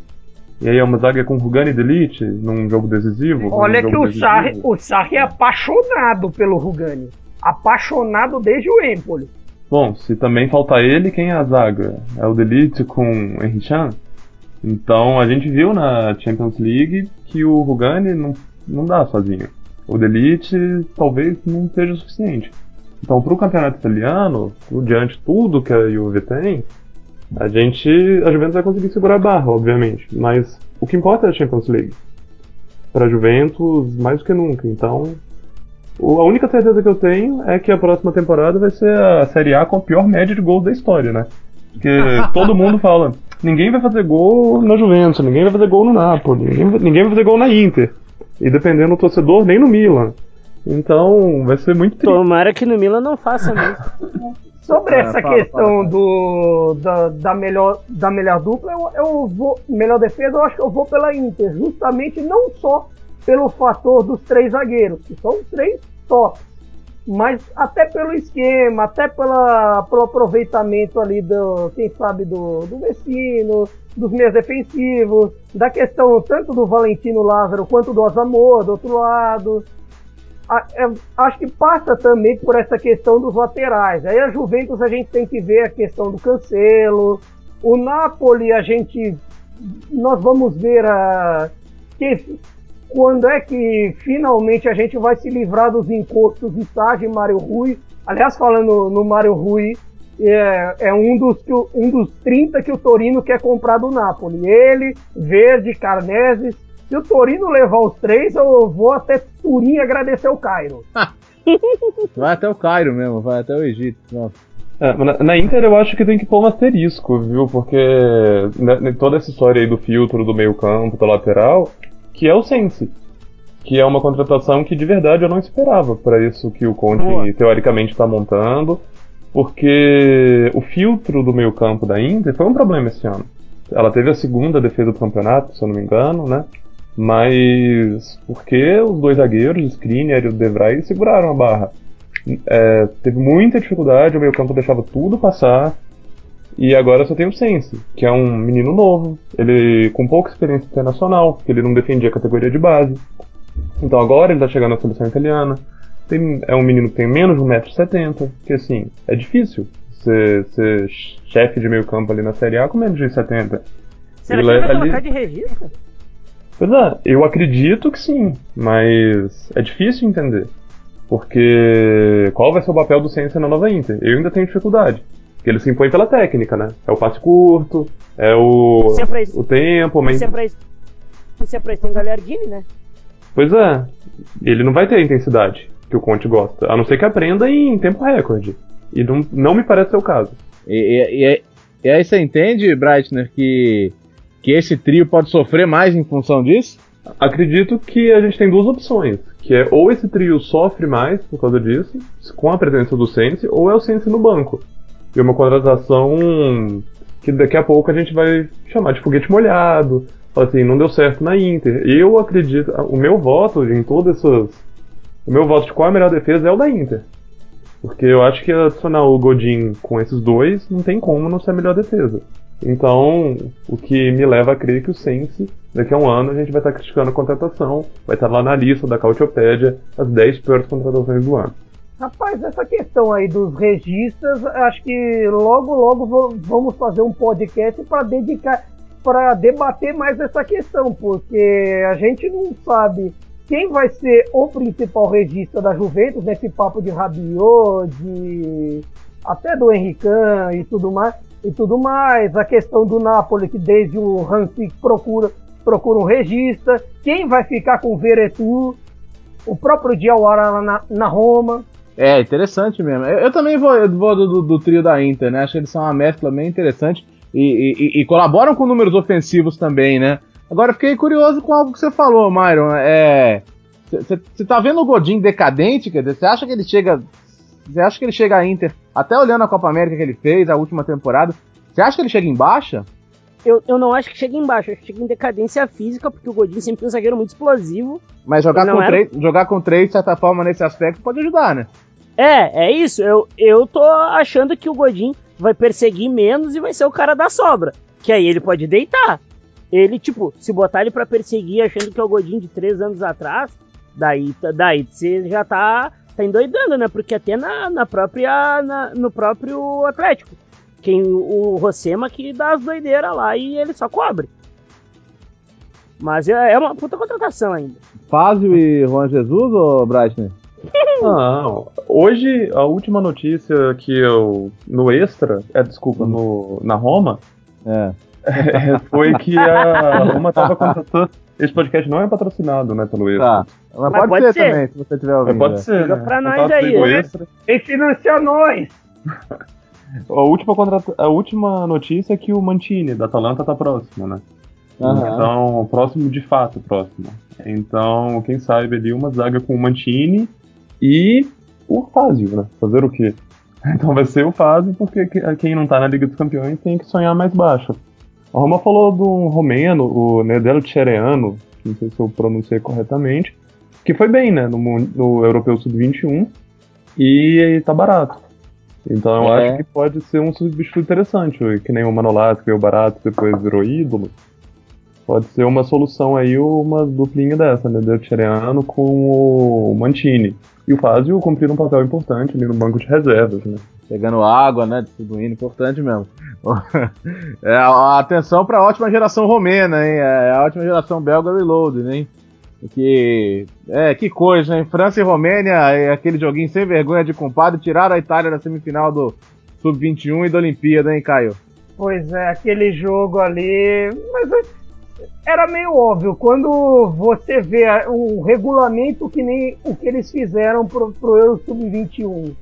Speaker 4: E aí é uma zaga com Rugani de elite num jogo decisivo?
Speaker 3: Olha que o Sarri, o Sarri é apaixonado pelo Rugani. Apaixonado desde o Empoli.
Speaker 4: Bom, se também faltar ele, quem é a zaga? É o Delite com Henry Chan? Então a gente viu na Champions League que o Rugani não, não dá sozinho o Delite talvez não seja o suficiente. Então, para o campeonato italiano, diante de tudo que a Juve tem, a gente, a Juventus vai conseguir segurar a barra, obviamente. Mas o que importa é a Champions League. Para a Juventus, mais do que nunca. Então, a única certeza que eu tenho é que a próxima temporada vai ser a Série A com a pior média de gols da história, né? Porque <laughs> todo mundo fala, ninguém vai fazer gol na Juventus, ninguém vai fazer gol no Napoli, ninguém, ninguém vai fazer gol na Inter. E dependendo do torcedor, nem no Milan. Então, vai ser muito
Speaker 2: triste. Tomara que no Milan não faça mesmo. <laughs>
Speaker 3: Sobre essa fala, questão fala, fala. do da, da, melhor, da melhor dupla, eu, eu vou. Melhor defesa, eu acho que eu vou pela Inter. Justamente não só pelo fator dos três zagueiros, que são três tops. Mas até pelo esquema, até pela, pelo aproveitamento ali do, quem sabe, do, do Vecino, dos meios defensivos, da questão tanto do Valentino Lázaro quanto do Azamor, do outro lado. A, é, acho que passa também por essa questão dos laterais. Aí a Juventus a gente tem que ver a questão do Cancelo. O Napoli a gente. Nós vamos ver a. Que, quando é que finalmente a gente vai se livrar dos encostos de Sage e Mário Rui? Aliás, falando no Mário Rui, é, é, um, dos, um dos 30 que o Torino quer comprar do Napoli. Ele, Verde, Carneses. Se o Torino levar os três, eu vou até Turim agradecer o Cairo. <laughs>
Speaker 1: vai até o Cairo mesmo, vai até o Egito.
Speaker 4: É, na, na, Inter eu acho que tem que pôr um asterisco, viu? Porque né, toda essa história aí do filtro do meio campo, da lateral, que é o Sense. Que é uma contratação que de verdade eu não esperava para isso que o Conte Boa. teoricamente está montando. Porque o filtro do meio campo da Inter foi um problema esse ano. Ela teve a segunda defesa do campeonato, se eu não me engano, né? Mas porque os dois zagueiros, o Skriniar e o Devray, seguraram a barra. É, teve muita dificuldade, o meio campo deixava tudo passar. E agora só tem o Sense, que é um menino novo, ele com pouca experiência internacional, porque ele não defendia a categoria de base. Então agora ele tá chegando na seleção italiana. Tem, é um menino que tem menos de 1,70m, que assim, é difícil ser, ser chefe de meio campo ali na Série A com menos de 70.
Speaker 2: Será ele, que ele vai ali... de registro?
Speaker 4: Pois é, eu acredito que sim, mas é difícil entender. Porque qual vai ser o papel do Sense na nova Inter? Eu ainda tenho dificuldade. Porque ele se impõe pela técnica, né? É o passe curto, é o, é o tempo, mas.
Speaker 2: Isso é pra isso, isso é tem Gagliardini, né?
Speaker 4: Pois é. Ele não vai ter a intensidade que o Conte gosta. A não ser que aprenda em tempo recorde. E não, não me parece ser o caso.
Speaker 1: E, e, e, aí você entende, Breitner, que, que esse trio pode sofrer mais em função disso?
Speaker 4: Acredito que a gente tem duas opções. Que é ou esse trio sofre mais por causa disso, com a presença do Sense, ou é o Sense no banco. E uma contratação que daqui a pouco a gente vai chamar de foguete molhado. Assim, não deu certo na Inter. Eu acredito, o meu voto em todas essas. O meu voto de qual é a melhor defesa é o da Inter. Porque eu acho que adicionar o Godin com esses dois não tem como não ser a melhor defesa. Então, o que me leva a crer que o Sense, daqui a um ano, a gente vai estar criticando a contratação, vai estar lá na lista da Cautiopédia as 10 piores contratações do ano.
Speaker 3: Rapaz, essa questão aí dos registros, acho que logo, logo vamos fazer um podcast para dedicar, para debater mais essa questão, porque a gente não sabe quem vai ser o principal regista da Juventus, nesse papo de Rabiot, de até do Henrican e tudo mais, e tudo mais, a questão do Napoli, que desde o Hansi procura, procura um regista, quem vai ficar com o Veretu, o próprio Diawara na, na Roma,
Speaker 1: é, interessante mesmo. Eu, eu também vou, eu vou do, do, do, trio da Inter, né? Acho que eles são uma mescla bem interessante e, e, e, colaboram com números ofensivos também, né? Agora, fiquei curioso com algo que você falou, Myron. É. Você tá vendo o Godin decadente, quer dizer, você acha que ele chega. Você acha que ele chega à Inter, até olhando a Copa América que ele fez, a última temporada, você acha que ele chega em baixa?
Speaker 2: Eu, eu não acho que chega em baixa, acho que chega em decadência física, porque o Godin sempre foi um zagueiro muito explosivo.
Speaker 1: Mas jogar com, era... três, jogar com três, de certa forma, nesse aspecto, pode ajudar, né?
Speaker 2: É, é isso. Eu, eu tô achando que o Godin vai perseguir menos e vai ser o cara da sobra. Que aí ele pode deitar. Ele, tipo, se botar ele para perseguir achando que é o Godin de três anos atrás, daí, daí você já tá, tá endoidando, né? Porque até na, na própria. Na, no próprio Atlético. Quem, o Rosema que dá as doideiras lá e ele só cobre. Mas é, é uma puta contratação ainda.
Speaker 1: Fázio e Juan Jesus, ou Breitner?
Speaker 4: Não, hoje a última notícia que eu. No Extra, é desculpa, no, na Roma, é. é <laughs> foi que a Roma tava contratando. Esse podcast não é patrocinado, né, pelo Extra. Tá.
Speaker 1: Mas, Mas pode, pode ser, ser, também, se você tiver ouvindo.
Speaker 4: pode ser. Liga
Speaker 2: né? pra nós aí, né? Extra.
Speaker 3: E financia nós!
Speaker 4: A última, contrata... a última notícia é que o Mantini, da Atalanta, tá próximo, né? Uhum. Então, próximo de fato, próximo. Então, quem sabe ali uma zaga com o Mantini e o Fázio, né? Fazer o quê? <laughs> Então vai ser o Fázio, porque quem não tá na Liga dos Campeões tem que sonhar mais baixo. A Roma falou do romeno, o Nedelo Cereano, não sei se eu pronunciei corretamente, que foi bem, né, no, no Europeu Sub-21. e tá barato. Então eu
Speaker 1: É.
Speaker 4: acho que pode ser um substituto interessante, que nem o Manolas que veio barato e depois virou ídolo. Pode ser uma solução aí, uma duplinha dessa, né? Del Tireano com o Mantini. E o Fazio cumprir um papel importante ali no banco de reservas, né?
Speaker 1: Pegando água, né? Distribuindo, importante mesmo. <laughs> É, a- atenção para a ótima geração romena, hein? É, a ótima geração belga reloaded, hein? Que, é, que coisa, hein? França e Romênia, é aquele joguinho sem vergonha de compadre, tiraram a Itália da semifinal do Sub-21 e da Olimpíada, hein, Caio?
Speaker 3: Pois é, aquele jogo ali. Mas é- era meio óbvio. Quando você vê o regulamento que nem o que eles fizeram pro, pro Euro Sub-21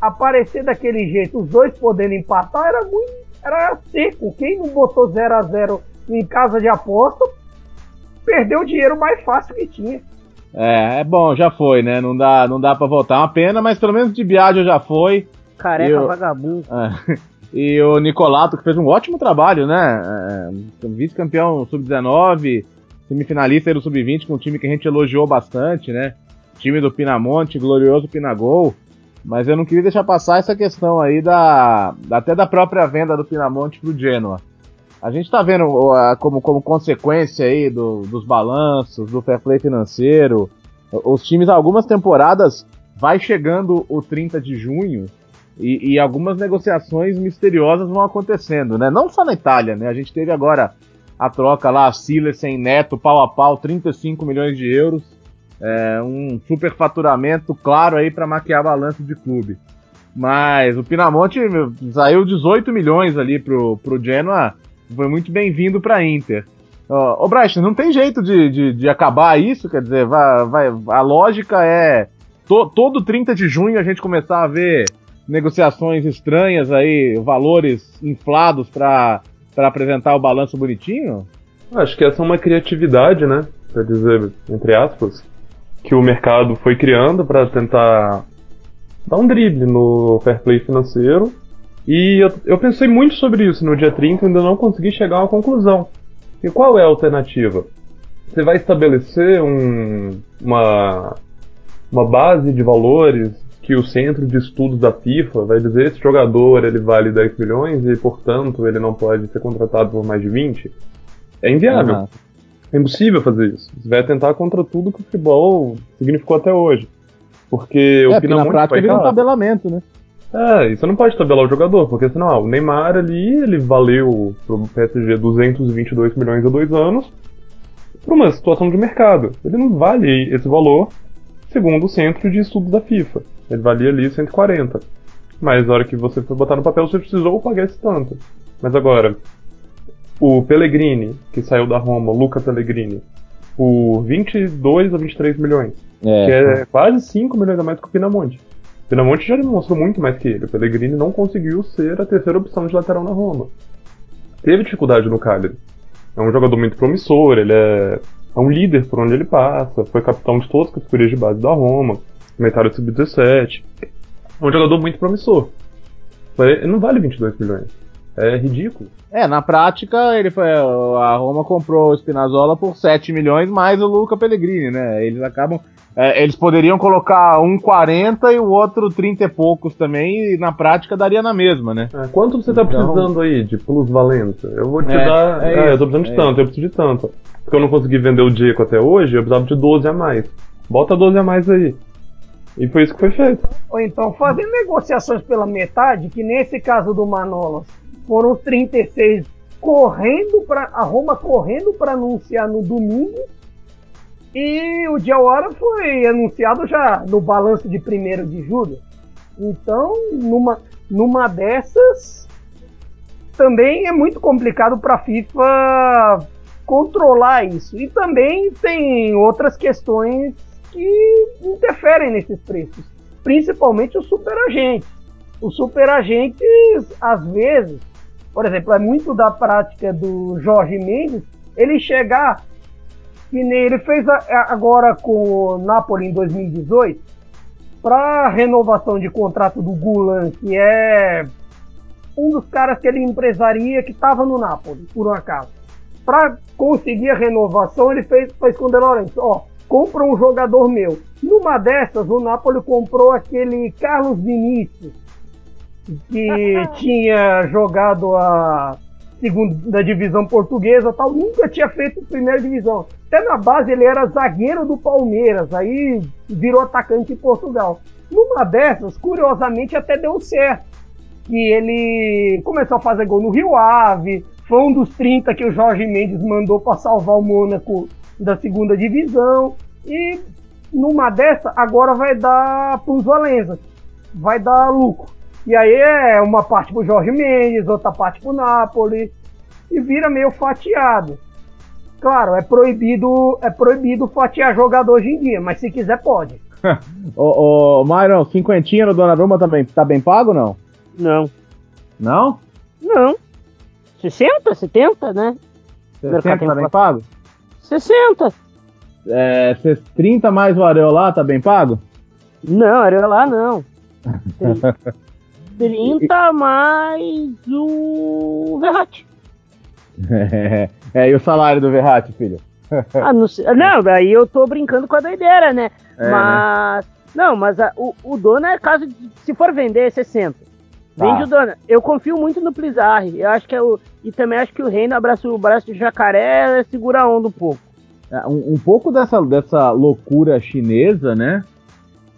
Speaker 3: aparecer daquele jeito, os dois podendo empatar, era muito. Era seco. Quem não botou 0 a 0 em casa de aposta perdeu o dinheiro mais fácil que tinha.
Speaker 1: É, é bom, já foi, né? Não dá, não dá para voltar. Uma pena, mas pelo menos de Biagio já foi.
Speaker 2: Careca
Speaker 1: Eu-
Speaker 2: vagabundo.
Speaker 1: É. <laughs> E o Nicolato, que fez um ótimo trabalho, né? É, Vice-campeão sub-19, semifinalista aí do sub-20, com um time que a gente elogiou bastante, né? Time do Pinamonte, glorioso Pinagol. Mas eu não queria deixar passar essa questão aí da. até da própria venda do Pinamonte pro Genoa. A gente tá vendo a- como, como consequência aí do- dos balanços, do fair play financeiro, os times, algumas temporadas, vai chegando o 30 de junho e, e algumas negociações misteriosas vão acontecendo, né? Não só na Itália, né? A gente teve agora a troca lá, Silas sem Neto, pau a pau, 35 milhões de euros. É, um super faturamento claro aí para maquiar balanço de clube. Mas o Pinamonte meu, saiu 18 milhões ali pro, pro Genoa, foi muito bem-vindo pra Inter. Ó, Ô, Bryce, não tem jeito de, de, de acabar isso, quer dizer, vai, vai, a lógica é to- todo 30 de junho a gente começar a ver negociações estranhas aí, valores inflados para apresentar o balanço bonitinho?
Speaker 4: Acho que essa é uma criatividade, né? Pra dizer, entre aspas, que o mercado foi criando para tentar dar um drible no fair play financeiro. E eu, eu pensei muito sobre isso no dia 30 e ainda não consegui chegar a uma conclusão. E qual é a alternativa? Você vai estabelecer um, uma, uma base de valores que o centro de estudos da FIFA vai dizer esse jogador ele vale 10 milhões e, portanto, ele não pode ser contratado por mais de 20? É inviável.
Speaker 1: Aham.
Speaker 4: É impossível fazer isso. Você vai atentar contra tudo que o futebol significou até hoje. Porque o
Speaker 1: É, porque na
Speaker 4: Pinamonte
Speaker 1: prática vira um tabelamento, né?
Speaker 4: É, e você não pode tabelar o jogador, porque senão, ah, o Neymar ali, ele valeu pro PSG 222 milhões há dois anos por uma situação de mercado. Ele não vale esse valor segundo o centro de estudos da FIFA. Ele valia ali 140. Mas na hora que você foi botar no papel, você precisou pagar esse tanto. Mas agora, o Pellegrini, que saiu da Roma, o Luca Pellegrini, por 22 a 23 milhões que é quase 5 milhões a mais que o Pinamonte. O Pinamonte já demonstrou muito mais que ele. O Pellegrini não conseguiu ser a terceira opção de lateral na Roma. Teve dificuldade no Cagliari. É um jogador muito promissor, ele é, é um líder por onde ele passa, foi capitão de todas as categorias de base da Roma, comentário sub-17. É um jogador muito promissor. Ele não vale 22 milhões. É ridículo.
Speaker 1: É, na prática, ele foi. A Roma comprou o Spinazzola por 7 milhões mais o Luca Pellegrini, né? Eles acabam. é, eles poderiam colocar um 40 e o outro 30 e poucos também, e na prática daria na mesma, né?
Speaker 4: É, quanto você tá
Speaker 1: Então-
Speaker 4: precisando aí de plusvalência? Eu vou te
Speaker 1: É,
Speaker 4: dar.
Speaker 1: é
Speaker 4: É, eu
Speaker 1: isso,
Speaker 4: tô precisando de
Speaker 1: é
Speaker 4: tanto, eu preciso de tanto. Porque eu não consegui vender o Diego até hoje, eu precisava de 12 a mais. Bota 12 a mais aí. E foi isso que foi feito.
Speaker 3: Ou então fazer negociações pela metade, que nesse caso do Manolas foram os 36 correndo para a Roma correndo para anunciar no domingo e o Diawara foi anunciado já no balanço de 1 de julho. Então, numa, numa dessas também é muito complicado para a FIFA controlar isso. E também tem outras questões que interferem nesses preços, principalmente os superagentes. Os superagentes, às vezes, por exemplo, é muito da prática do Jorge Mendes, ele chegar, que nem ele fez agora com o Napoli em 2018, para renovação de contrato do Gulan, que é um dos caras que ele empresaria que estava no Napoli, por um acaso. Para conseguir a renovação, ele fez, fez com o De Laurentiis, ó, compra um jogador meu. Numa dessas, o Napoli comprou aquele Carlos Vinícius, que tinha jogado a segunda divisão portuguesa tal, nunca tinha feito primeira divisão. Até na base ele era zagueiro do Palmeiras, aí virou atacante em Portugal. Numa dessas, curiosamente, até deu certo. Que ele começou a fazer gol no Rio Ave, foi um dos 30 que o Jorge Mendes mandou para salvar o Mônaco da segunda divisão. E numa dessa, agora vai dar para os Valença. Vai dar lucro. E aí é uma parte pro Jorge Mendes, outra parte pro Napoli. E vira meio fatiado. Claro, é proibido, é proibido fatiar jogador hoje em dia, mas se quiser pode. <laughs>
Speaker 1: ô, ô, Myron, cinquentinha no Donnarumma também tá bem pago ou não?
Speaker 2: Não.
Speaker 1: Não?
Speaker 2: Não. 60, 70, né?
Speaker 1: 60 tá bem pago?
Speaker 2: 60.
Speaker 1: É, 30 mais o Areolá, tá bem pago?
Speaker 2: Não, Areolá não. <laughs> 30 mais o Verratti.
Speaker 1: É, <laughs> é, e o salário do Verratti, filho? <laughs>
Speaker 2: ah, não, ah, não, daí eu tô brincando com a doideira, né? É, mas. Né? Não, mas a, o, o dono é caso de, se for vender é 60. Tá. Vende Dona. Eu confio muito no Plizarri. Eu acho que é o. E também acho que o Reino abraça o braço de jacaré segura a onda um pouco.
Speaker 1: É, um, um pouco dessa, dessa loucura chinesa, né?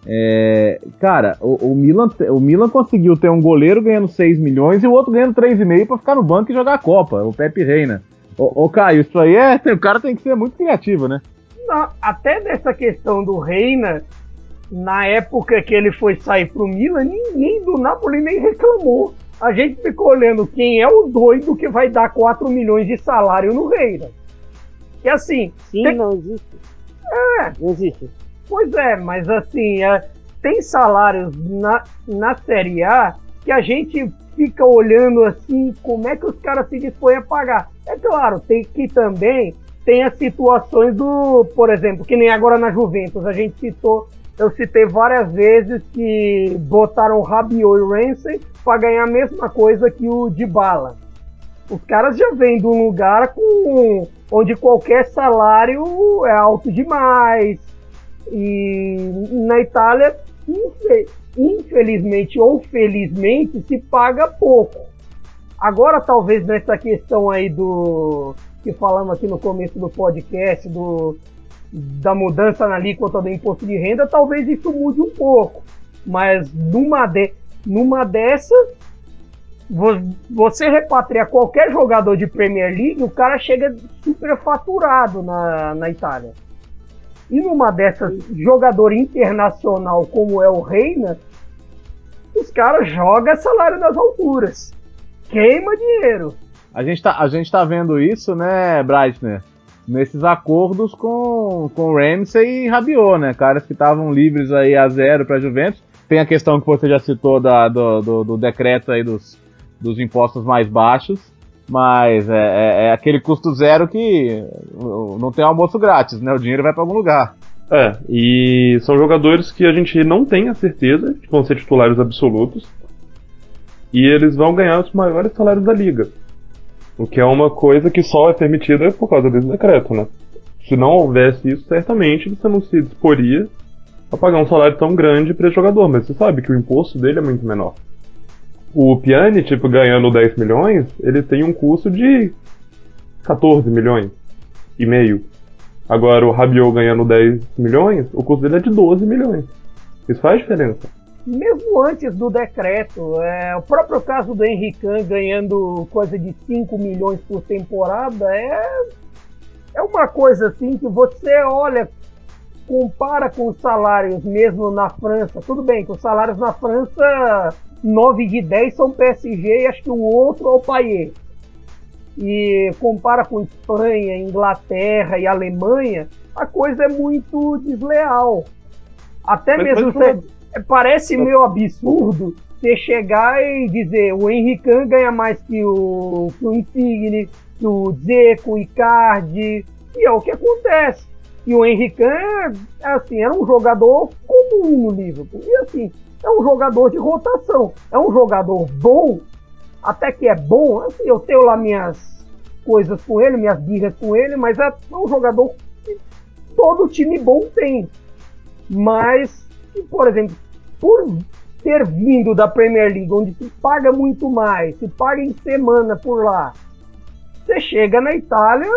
Speaker 1: É, cara, o, o, Milan, o Milan conseguiu ter um goleiro ganhando 6 milhões e o outro ganhando 3,5 para ficar no banco e jogar a Copa, o Pepe Reina. Ô, ô Caio, isso aí é. <laughs> O cara tem que ser muito criativo, né?
Speaker 3: Não, até dessa questão do Reina, na época que ele foi sair pro Milan, ninguém do Napoli nem reclamou. A gente ficou olhando quem é o doido que vai dar 4 milhões de salário no Reina. E assim.
Speaker 2: Sim, tem... não existe.
Speaker 3: É.
Speaker 2: Não existe.
Speaker 3: Pois é, mas assim, é, tem salários na, na Série A que a gente fica olhando assim, como é que os caras se dispõem a pagar. É claro, tem que também tem as situações do, por exemplo, que nem agora na Juventus, a gente citou, eu citei várias vezes que botaram Rabiot e Ramsey para ganhar a mesma coisa que o Dybala. Os caras já vêm de um lugar com onde qualquer salário é alto demais, e na Itália, infelizmente ou felizmente, se paga pouco. Agora, talvez nessa questão aí do que falamos aqui no começo do podcast, do, da mudança na alíquota do imposto de renda, talvez isso mude um pouco. Mas numa, de, numa dessas, você repatriar qualquer jogador de Premier League, o cara chega superfaturado na, na Itália. E numa dessas, jogador internacional como é o Reina, os caras jogam salário das alturas. Queima dinheiro.
Speaker 1: A gente tá, a gente tá vendo isso, né, Breitner? Nesses acordos com, com Ramsey e Rabiot, né? Caras que estavam livres aí a zero para Juventus. Tem a questão que você já citou da, do, do, do decreto aí dos, dos impostos mais baixos. Mas é, é, é, aquele custo zero que não tem almoço grátis, né? O dinheiro vai para algum lugar.
Speaker 4: É, e são jogadores que a gente não tem a certeza que vão ser titulares absolutos. E eles vão ganhar os maiores salários da liga. O que é uma coisa que só é permitida por causa desse decreto, né? Se não houvesse isso, certamente você não se disporia a pagar um salário tão grande para jogador, mas você sabe que o imposto dele é muito menor. O Piani, tipo, ganhando 10 milhões, ele tem um custo de 14 milhões e meio. Agora o Rabiot ganhando 10 milhões, o custo dele é de 12 milhões. Isso faz diferença.
Speaker 3: Mesmo antes do decreto, é, o próprio caso do Henrique ganhando coisa de 5 milhões por temporada é, é uma coisa assim que você olha, compara com os salários mesmo na França. Tudo bem que os salários na França 9 de 10 são PSG e acho que o outro é o Payet. E compara com Espanha, Inglaterra e Alemanha, a coisa é muito desleal. Até mas, mesmo mas, você, parece meio absurdo você chegar e dizer o Henrique ganha mais que o, que o Insigne, que o Zeco, o Icardi, e é o que acontece. E o Henrique é, assim, era um jogador comum no Liverpool. E assim, é um jogador de rotação. É um jogador bom, até que é bom. Assim, eu tenho lá minhas coisas com ele, minhas birras com ele, mas é um jogador todo time bom tem. Mas, por exemplo, por ter vindo da Premier League, onde se paga muito mais, se paga em semana por lá, você chega na Itália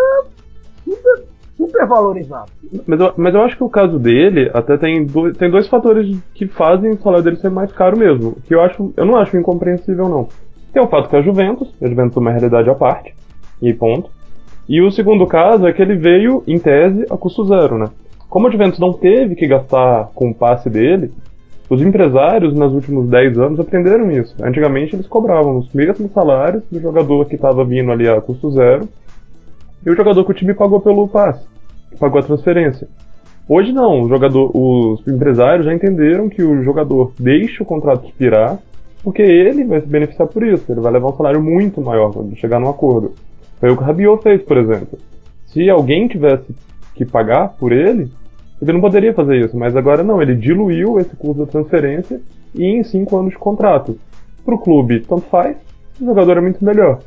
Speaker 3: super, super valorizado.
Speaker 4: Mas eu, mas eu acho que o caso dele até tem dois, tem dois fatores que fazem o salário dele ser mais caro mesmo. Que eu acho, eu não acho incompreensível não. Tem o fato que é a Juventus, a Juventus é uma realidade à parte, e ponto. E o segundo caso é que ele veio, em tese, a custo zero, né? Como a Juventus não teve que gastar com o passe dele, os empresários, nos últimos 10 anos, aprenderam isso. Antigamente, eles cobravam os mesmos salários do jogador que estava vindo ali a custo zero e o jogador que o time pagou pelo passe, pagou a transferência. Hoje não, o jogador, os empresários já entenderam que o jogador deixa o contrato expirar, porque ele vai se beneficiar por isso, ele vai levar um salário muito maior quando chegar num acordo. Foi o que o Rabiot fez, por exemplo. Se alguém tivesse que pagar por ele, ele não poderia fazer isso, mas agora não, ele diluiu esse custo da transferência e em 5 anos de contrato. Para o clube, tanto faz, o jogador é muito melhor.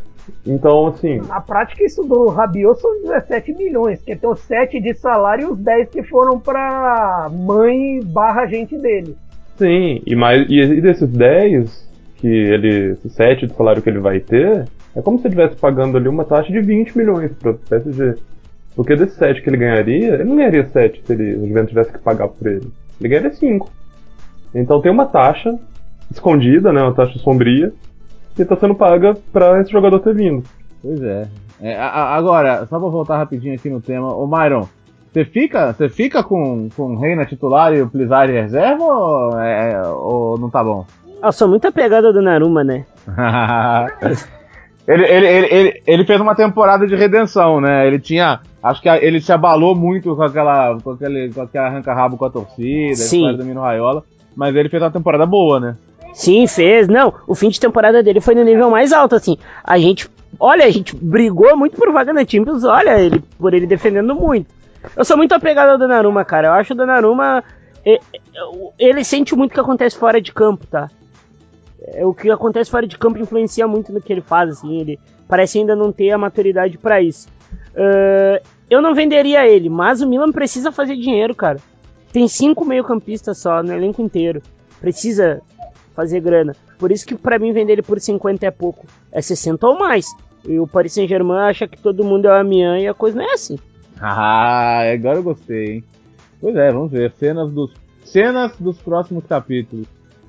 Speaker 4: Então, assim.
Speaker 3: Na prática, isso do Rabiot são 17 milhões, que tem os 7 de salário e os 10 que foram para mãe barra gente dele.
Speaker 4: Sim, e, mais, e desses 10, que ele. Esses 7 do salário que ele vai ter, é como se ele estivesse pagando ali uma taxa de 20 milhões para o PSG. Porque desses 7 que ele ganharia, ele não ganharia 7 se ele, o Juventus tivesse que pagar por ele. Ele ganharia 5. Então tem uma taxa escondida, né, uma taxa sombria, que está sendo paga para esse jogador ter vindo.
Speaker 1: Pois é. é a, agora, só para voltar rapidinho aqui no tema, o Myron, você fica, você fica com, com o Reina titular e o Plizari reserva ou, é, ou não tá bom?
Speaker 2: Eu sou muito apegado do Naruma, né? <laughs>
Speaker 1: ele, ele, ele, ele, fez uma temporada de redenção, né? Ele tinha Acho que ele se abalou muito com aquela, com aquele, com aquele arranca-rabo com a torcida,
Speaker 2: Sim.
Speaker 1: a do Mino Raiola, mas ele fez uma temporada boa, né?
Speaker 2: Sim, fez. Não, o fim de temporada dele foi no nível mais alto, assim. A gente, olha, a gente brigou muito por vaga na Champions, olha, ele, por ele defendendo muito. Eu sou muito apegado ao Donnarumma, cara. Eu acho o Donnarumma, ele sente muito o que acontece fora de campo, tá? É, o que acontece fora de campo influencia muito no que ele faz, assim. Ele parece ainda não ter a maturidade para isso. Uh, eu não venderia ele, mas o Milan precisa fazer dinheiro, cara. Tem cinco meio-campistas só no elenco inteiro. Precisa fazer grana. Por isso que para mim vender ele por 50 é pouco. É 60 ou mais. E o Paris Saint-Germain acha que todo mundo é o Amiens e a coisa não é assim.
Speaker 1: Ah, agora eu gostei, hein? Pois é, vamos ver. Cenas dos, cenas dos próximos capítulos.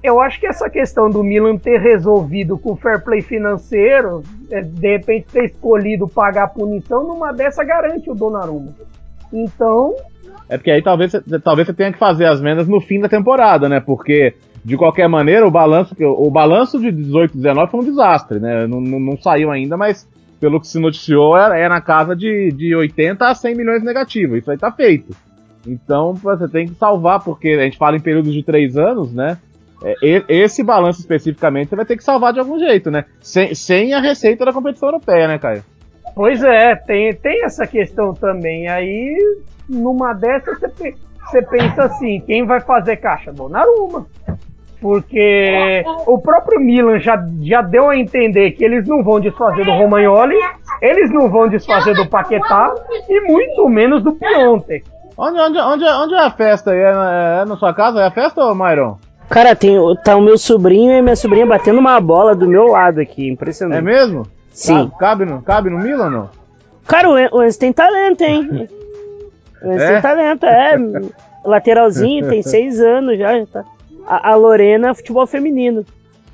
Speaker 3: Eu acho que essa questão do Milan ter resolvido com fair play financeiro, é, de repente ter escolhido pagar a punição, numa dessa garante o Donnarumma. Então.
Speaker 1: É porque aí talvez, talvez você tenha que fazer as vendas no fim da temporada, né? Porque, de qualquer maneira, o balanço, o balanço de 18 e 19 foi um desastre, né? Não, não, não saiu ainda, mas pelo que se noticiou, é, é na casa de, de 80 a 100 milhões negativo. Isso aí tá feito. Então você tem que salvar, porque a gente fala em períodos de 3 anos, né? É, esse balanço especificamente você vai ter que salvar de algum jeito, né? Sem, sem a receita da competição europeia, né, Caio?
Speaker 3: Pois é, tem, tem essa questão também. Aí, numa dessas, você, você pensa assim: quem vai fazer caixa? Donnarumma. Porque o próprio Milan já, já deu a entender que eles não vão desfazer do Romagnoli, eles não vão desfazer do Paquetá e muito menos do Piontek.
Speaker 1: Onde, onde, onde, onde é a festa aí? É, é na sua casa? É a festa, Myron?
Speaker 2: Cara, tem, tá o meu sobrinho e minha sobrinha batendo uma bola do meu lado aqui, impressionante.
Speaker 1: É mesmo?
Speaker 2: Sim.
Speaker 1: Cabe no, cabe no Milan, não?
Speaker 2: Cara, o Enzo tem talento, hein? <laughs> O Enzo
Speaker 1: É?
Speaker 2: tem talento, é. <laughs> Lateralzinho, tem seis anos já. tá. A, a Lorena, futebol feminino.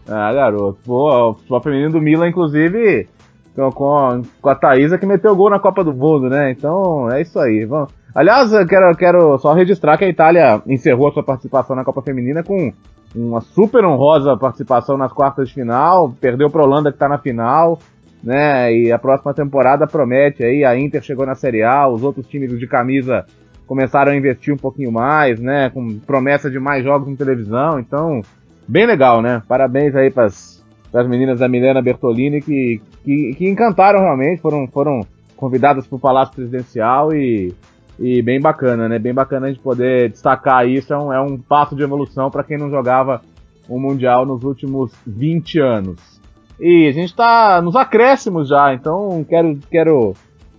Speaker 1: Ah, garoto. Pô, o futebol feminino do Milan, inclusive, com, com, a Thaísa que meteu gol na Copa do Mundo, né? Então, é isso aí. Vamos. Aliás, eu quero, quero só registrar que a Itália encerrou a sua participação na Copa Feminina com uma super honrosa participação nas quartas de final, perdeu para a Holanda que está na final, né? E a próxima temporada promete aí, a Inter chegou na Série A, os outros times de camisa começaram a investir um pouquinho mais, né? Com promessa de mais jogos em televisão, então, bem legal, né? Parabéns aí para as meninas da Milena Bertolini que, que, que encantaram realmente, foram, foram convidadas para o Palácio Presidencial e e bem bacana, né? Bem bacana a gente poder destacar isso. É um, é um passo de evolução para quem não jogava o Mundial nos últimos 20 anos. E a gente tá nos acréscimos já, então quero, quero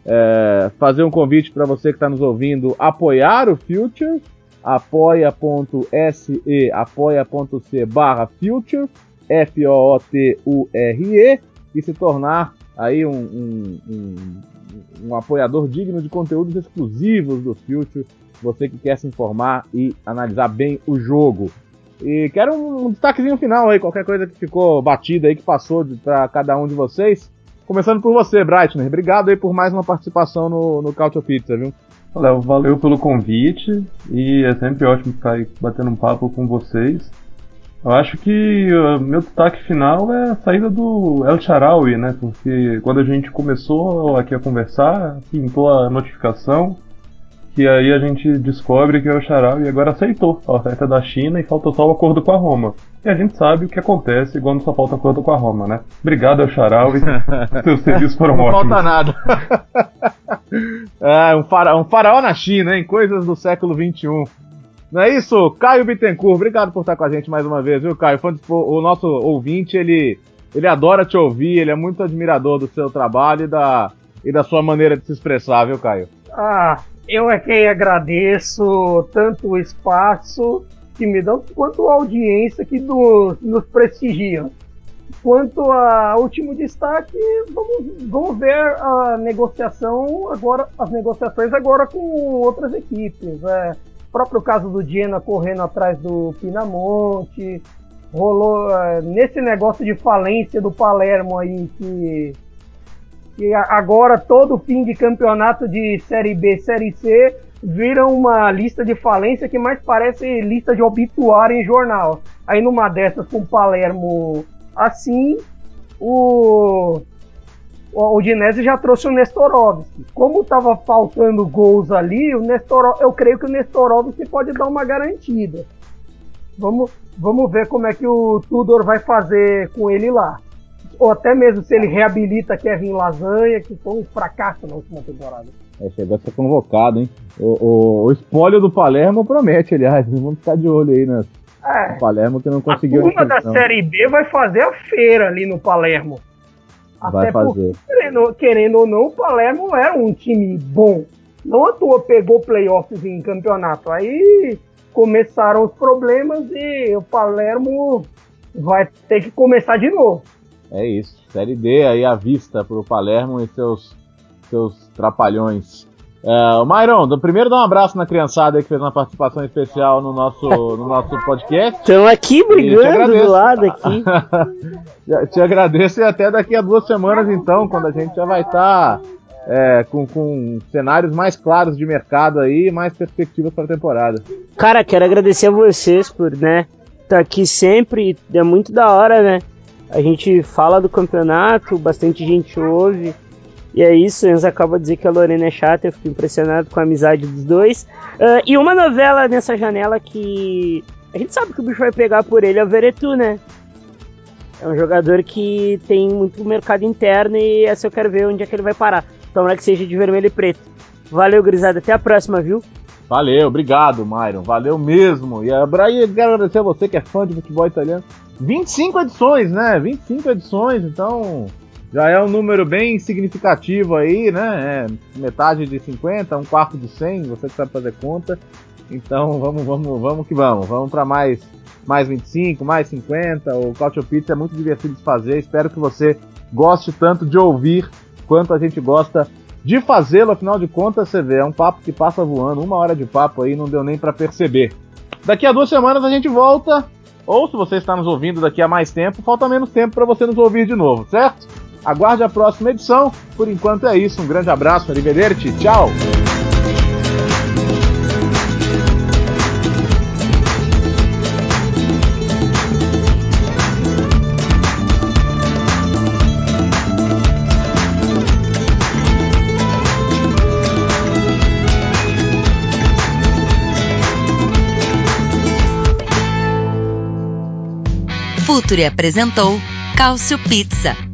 Speaker 1: é, fazer um convite para você que está nos ouvindo apoiar o Future, apoia.se, apoia.c barra Future, F-O-O-T-U-R-E, e se tornar aí um, um, um, um apoiador digno de conteúdos exclusivos do Future, você que quer se informar e analisar bem o jogo. E quero um destaquezinho final aí, qualquer coisa que ficou batida aí, que passou para cada um de vocês. Começando por você, Breitner. Obrigado aí por mais uma participação no, no Couch of Pizza, viu?
Speaker 4: Léo, valeu pelo convite e é sempre ótimo ficar aí batendo um papo com vocês. Eu acho que uh, meu destaque final é a saída do El Charaui, né? Porque quando a gente começou aqui a conversar, pintou a notificação que aí a gente descobre que o Charal e agora aceitou a oferta da China e falta só o acordo com a Roma. E a gente sabe o que acontece quando só falta acordo com a Roma, né? Obrigado, El Charal, <laughs> e seus serviços foram
Speaker 1: Não
Speaker 4: ótimos.
Speaker 1: falta nada. <laughs> <laughs> é, um, fara, um faraó na China, hein? Coisas do século XXI. Não é isso? Caio Bittencourt, obrigado por estar com a gente mais uma vez, viu, Caio? O nosso ouvinte, ele, ele adora te ouvir, ele é muito admirador do seu trabalho e da, e da sua maneira de se expressar, viu, Caio?
Speaker 3: Ah, eu é quem agradeço tanto o espaço que me dão, quanto a audiência que nos, nos prestigiam. Quanto ao último destaque, vamos, vamos ver a negociação agora, as negociações agora com outras equipes. É, próprio caso do Diena correndo atrás do Pinamonte, rolou é, nesse negócio de falência do Palermo aí que que agora todo fim de campeonato de Série B, Série C viram uma lista de falência que mais parece lista de obituário em jornal. Aí numa dessas com o Palermo assim, o o Dinese já trouxe o Nestorovski. Como estava faltando gols ali, o Nestorov, eu creio que o Nestorovski pode dar uma garantida. Vamos, vamos ver como é que o Tudor vai fazer com ele lá ou até mesmo se ele reabilita Kevin Lasanha, que foi um fracasso na última temporada.
Speaker 1: É, chegou a ser convocado, hein? O, o, o espólio do Palermo promete, aliás, vamos ficar de olho aí nas, é, o Palermo que não conseguiu.
Speaker 3: A turma da Série B vai fazer a feira ali no Palermo.
Speaker 1: Vai Até fazer.
Speaker 3: Porque, querendo, querendo ou não, o Palermo era um time bom. Não à toa pegou playoffs em campeonato. Aí começaram os problemas e o Palermo vai ter que começar de novo.
Speaker 1: É isso. Série D aí à vista pro Palermo e seus, seus trapalhões. Uh, Myron, primeiro dá um abraço na criançada que fez uma participação especial no nosso, no nosso podcast.
Speaker 2: Estão aqui brigando do lado aqui. <laughs>
Speaker 1: te agradeço e até daqui a duas semanas então, quando a gente já vai estar tá, é, com, com cenários mais claros de mercado aí, mais perspectivas para a temporada.
Speaker 2: Cara, quero agradecer a vocês por, né, estar tá aqui sempre. É muito da hora, né? A gente fala do campeonato, bastante gente ouve. E é isso, Enzo acaba de dizer que a Lorena é chata, eu fico impressionado com a amizade dos dois. Uh, e uma novela nessa janela que a gente sabe que o bicho vai pegar por ele é o Veretu, né? É um jogador que tem muito mercado interno e essa eu quero ver onde é que ele vai parar. Tomara que seja de vermelho e preto. Valeu, Grisada. Até a próxima, viu?
Speaker 1: Valeu, obrigado, Myron. Valeu mesmo. E aí, quero agradecer a você que é fã de futebol italiano. 25 edições, né? 25 edições, então já é um número bem significativo aí, né? É metade de 50, um quarto de 100, você que sabe fazer conta. Então vamos, vamos, vamos que vamos. Vamos para mais mais 25, mais 50. O Couch Pizza é muito divertido de fazer. Espero que você goste tanto de ouvir quanto a gente gosta de fazê-lo, afinal de contas, você vê, é um papo que passa voando, uma hora de papo aí, não deu nem para perceber. Daqui a duas semanas a gente volta, ou se você está nos ouvindo daqui a mais tempo, falta menos tempo para você nos ouvir de novo, certo? Aguarde a próxima edição. Por enquanto é isso. Um grande abraço, arrivederci, tchau!
Speaker 5: Futuri apresentou Cálcio Pizza.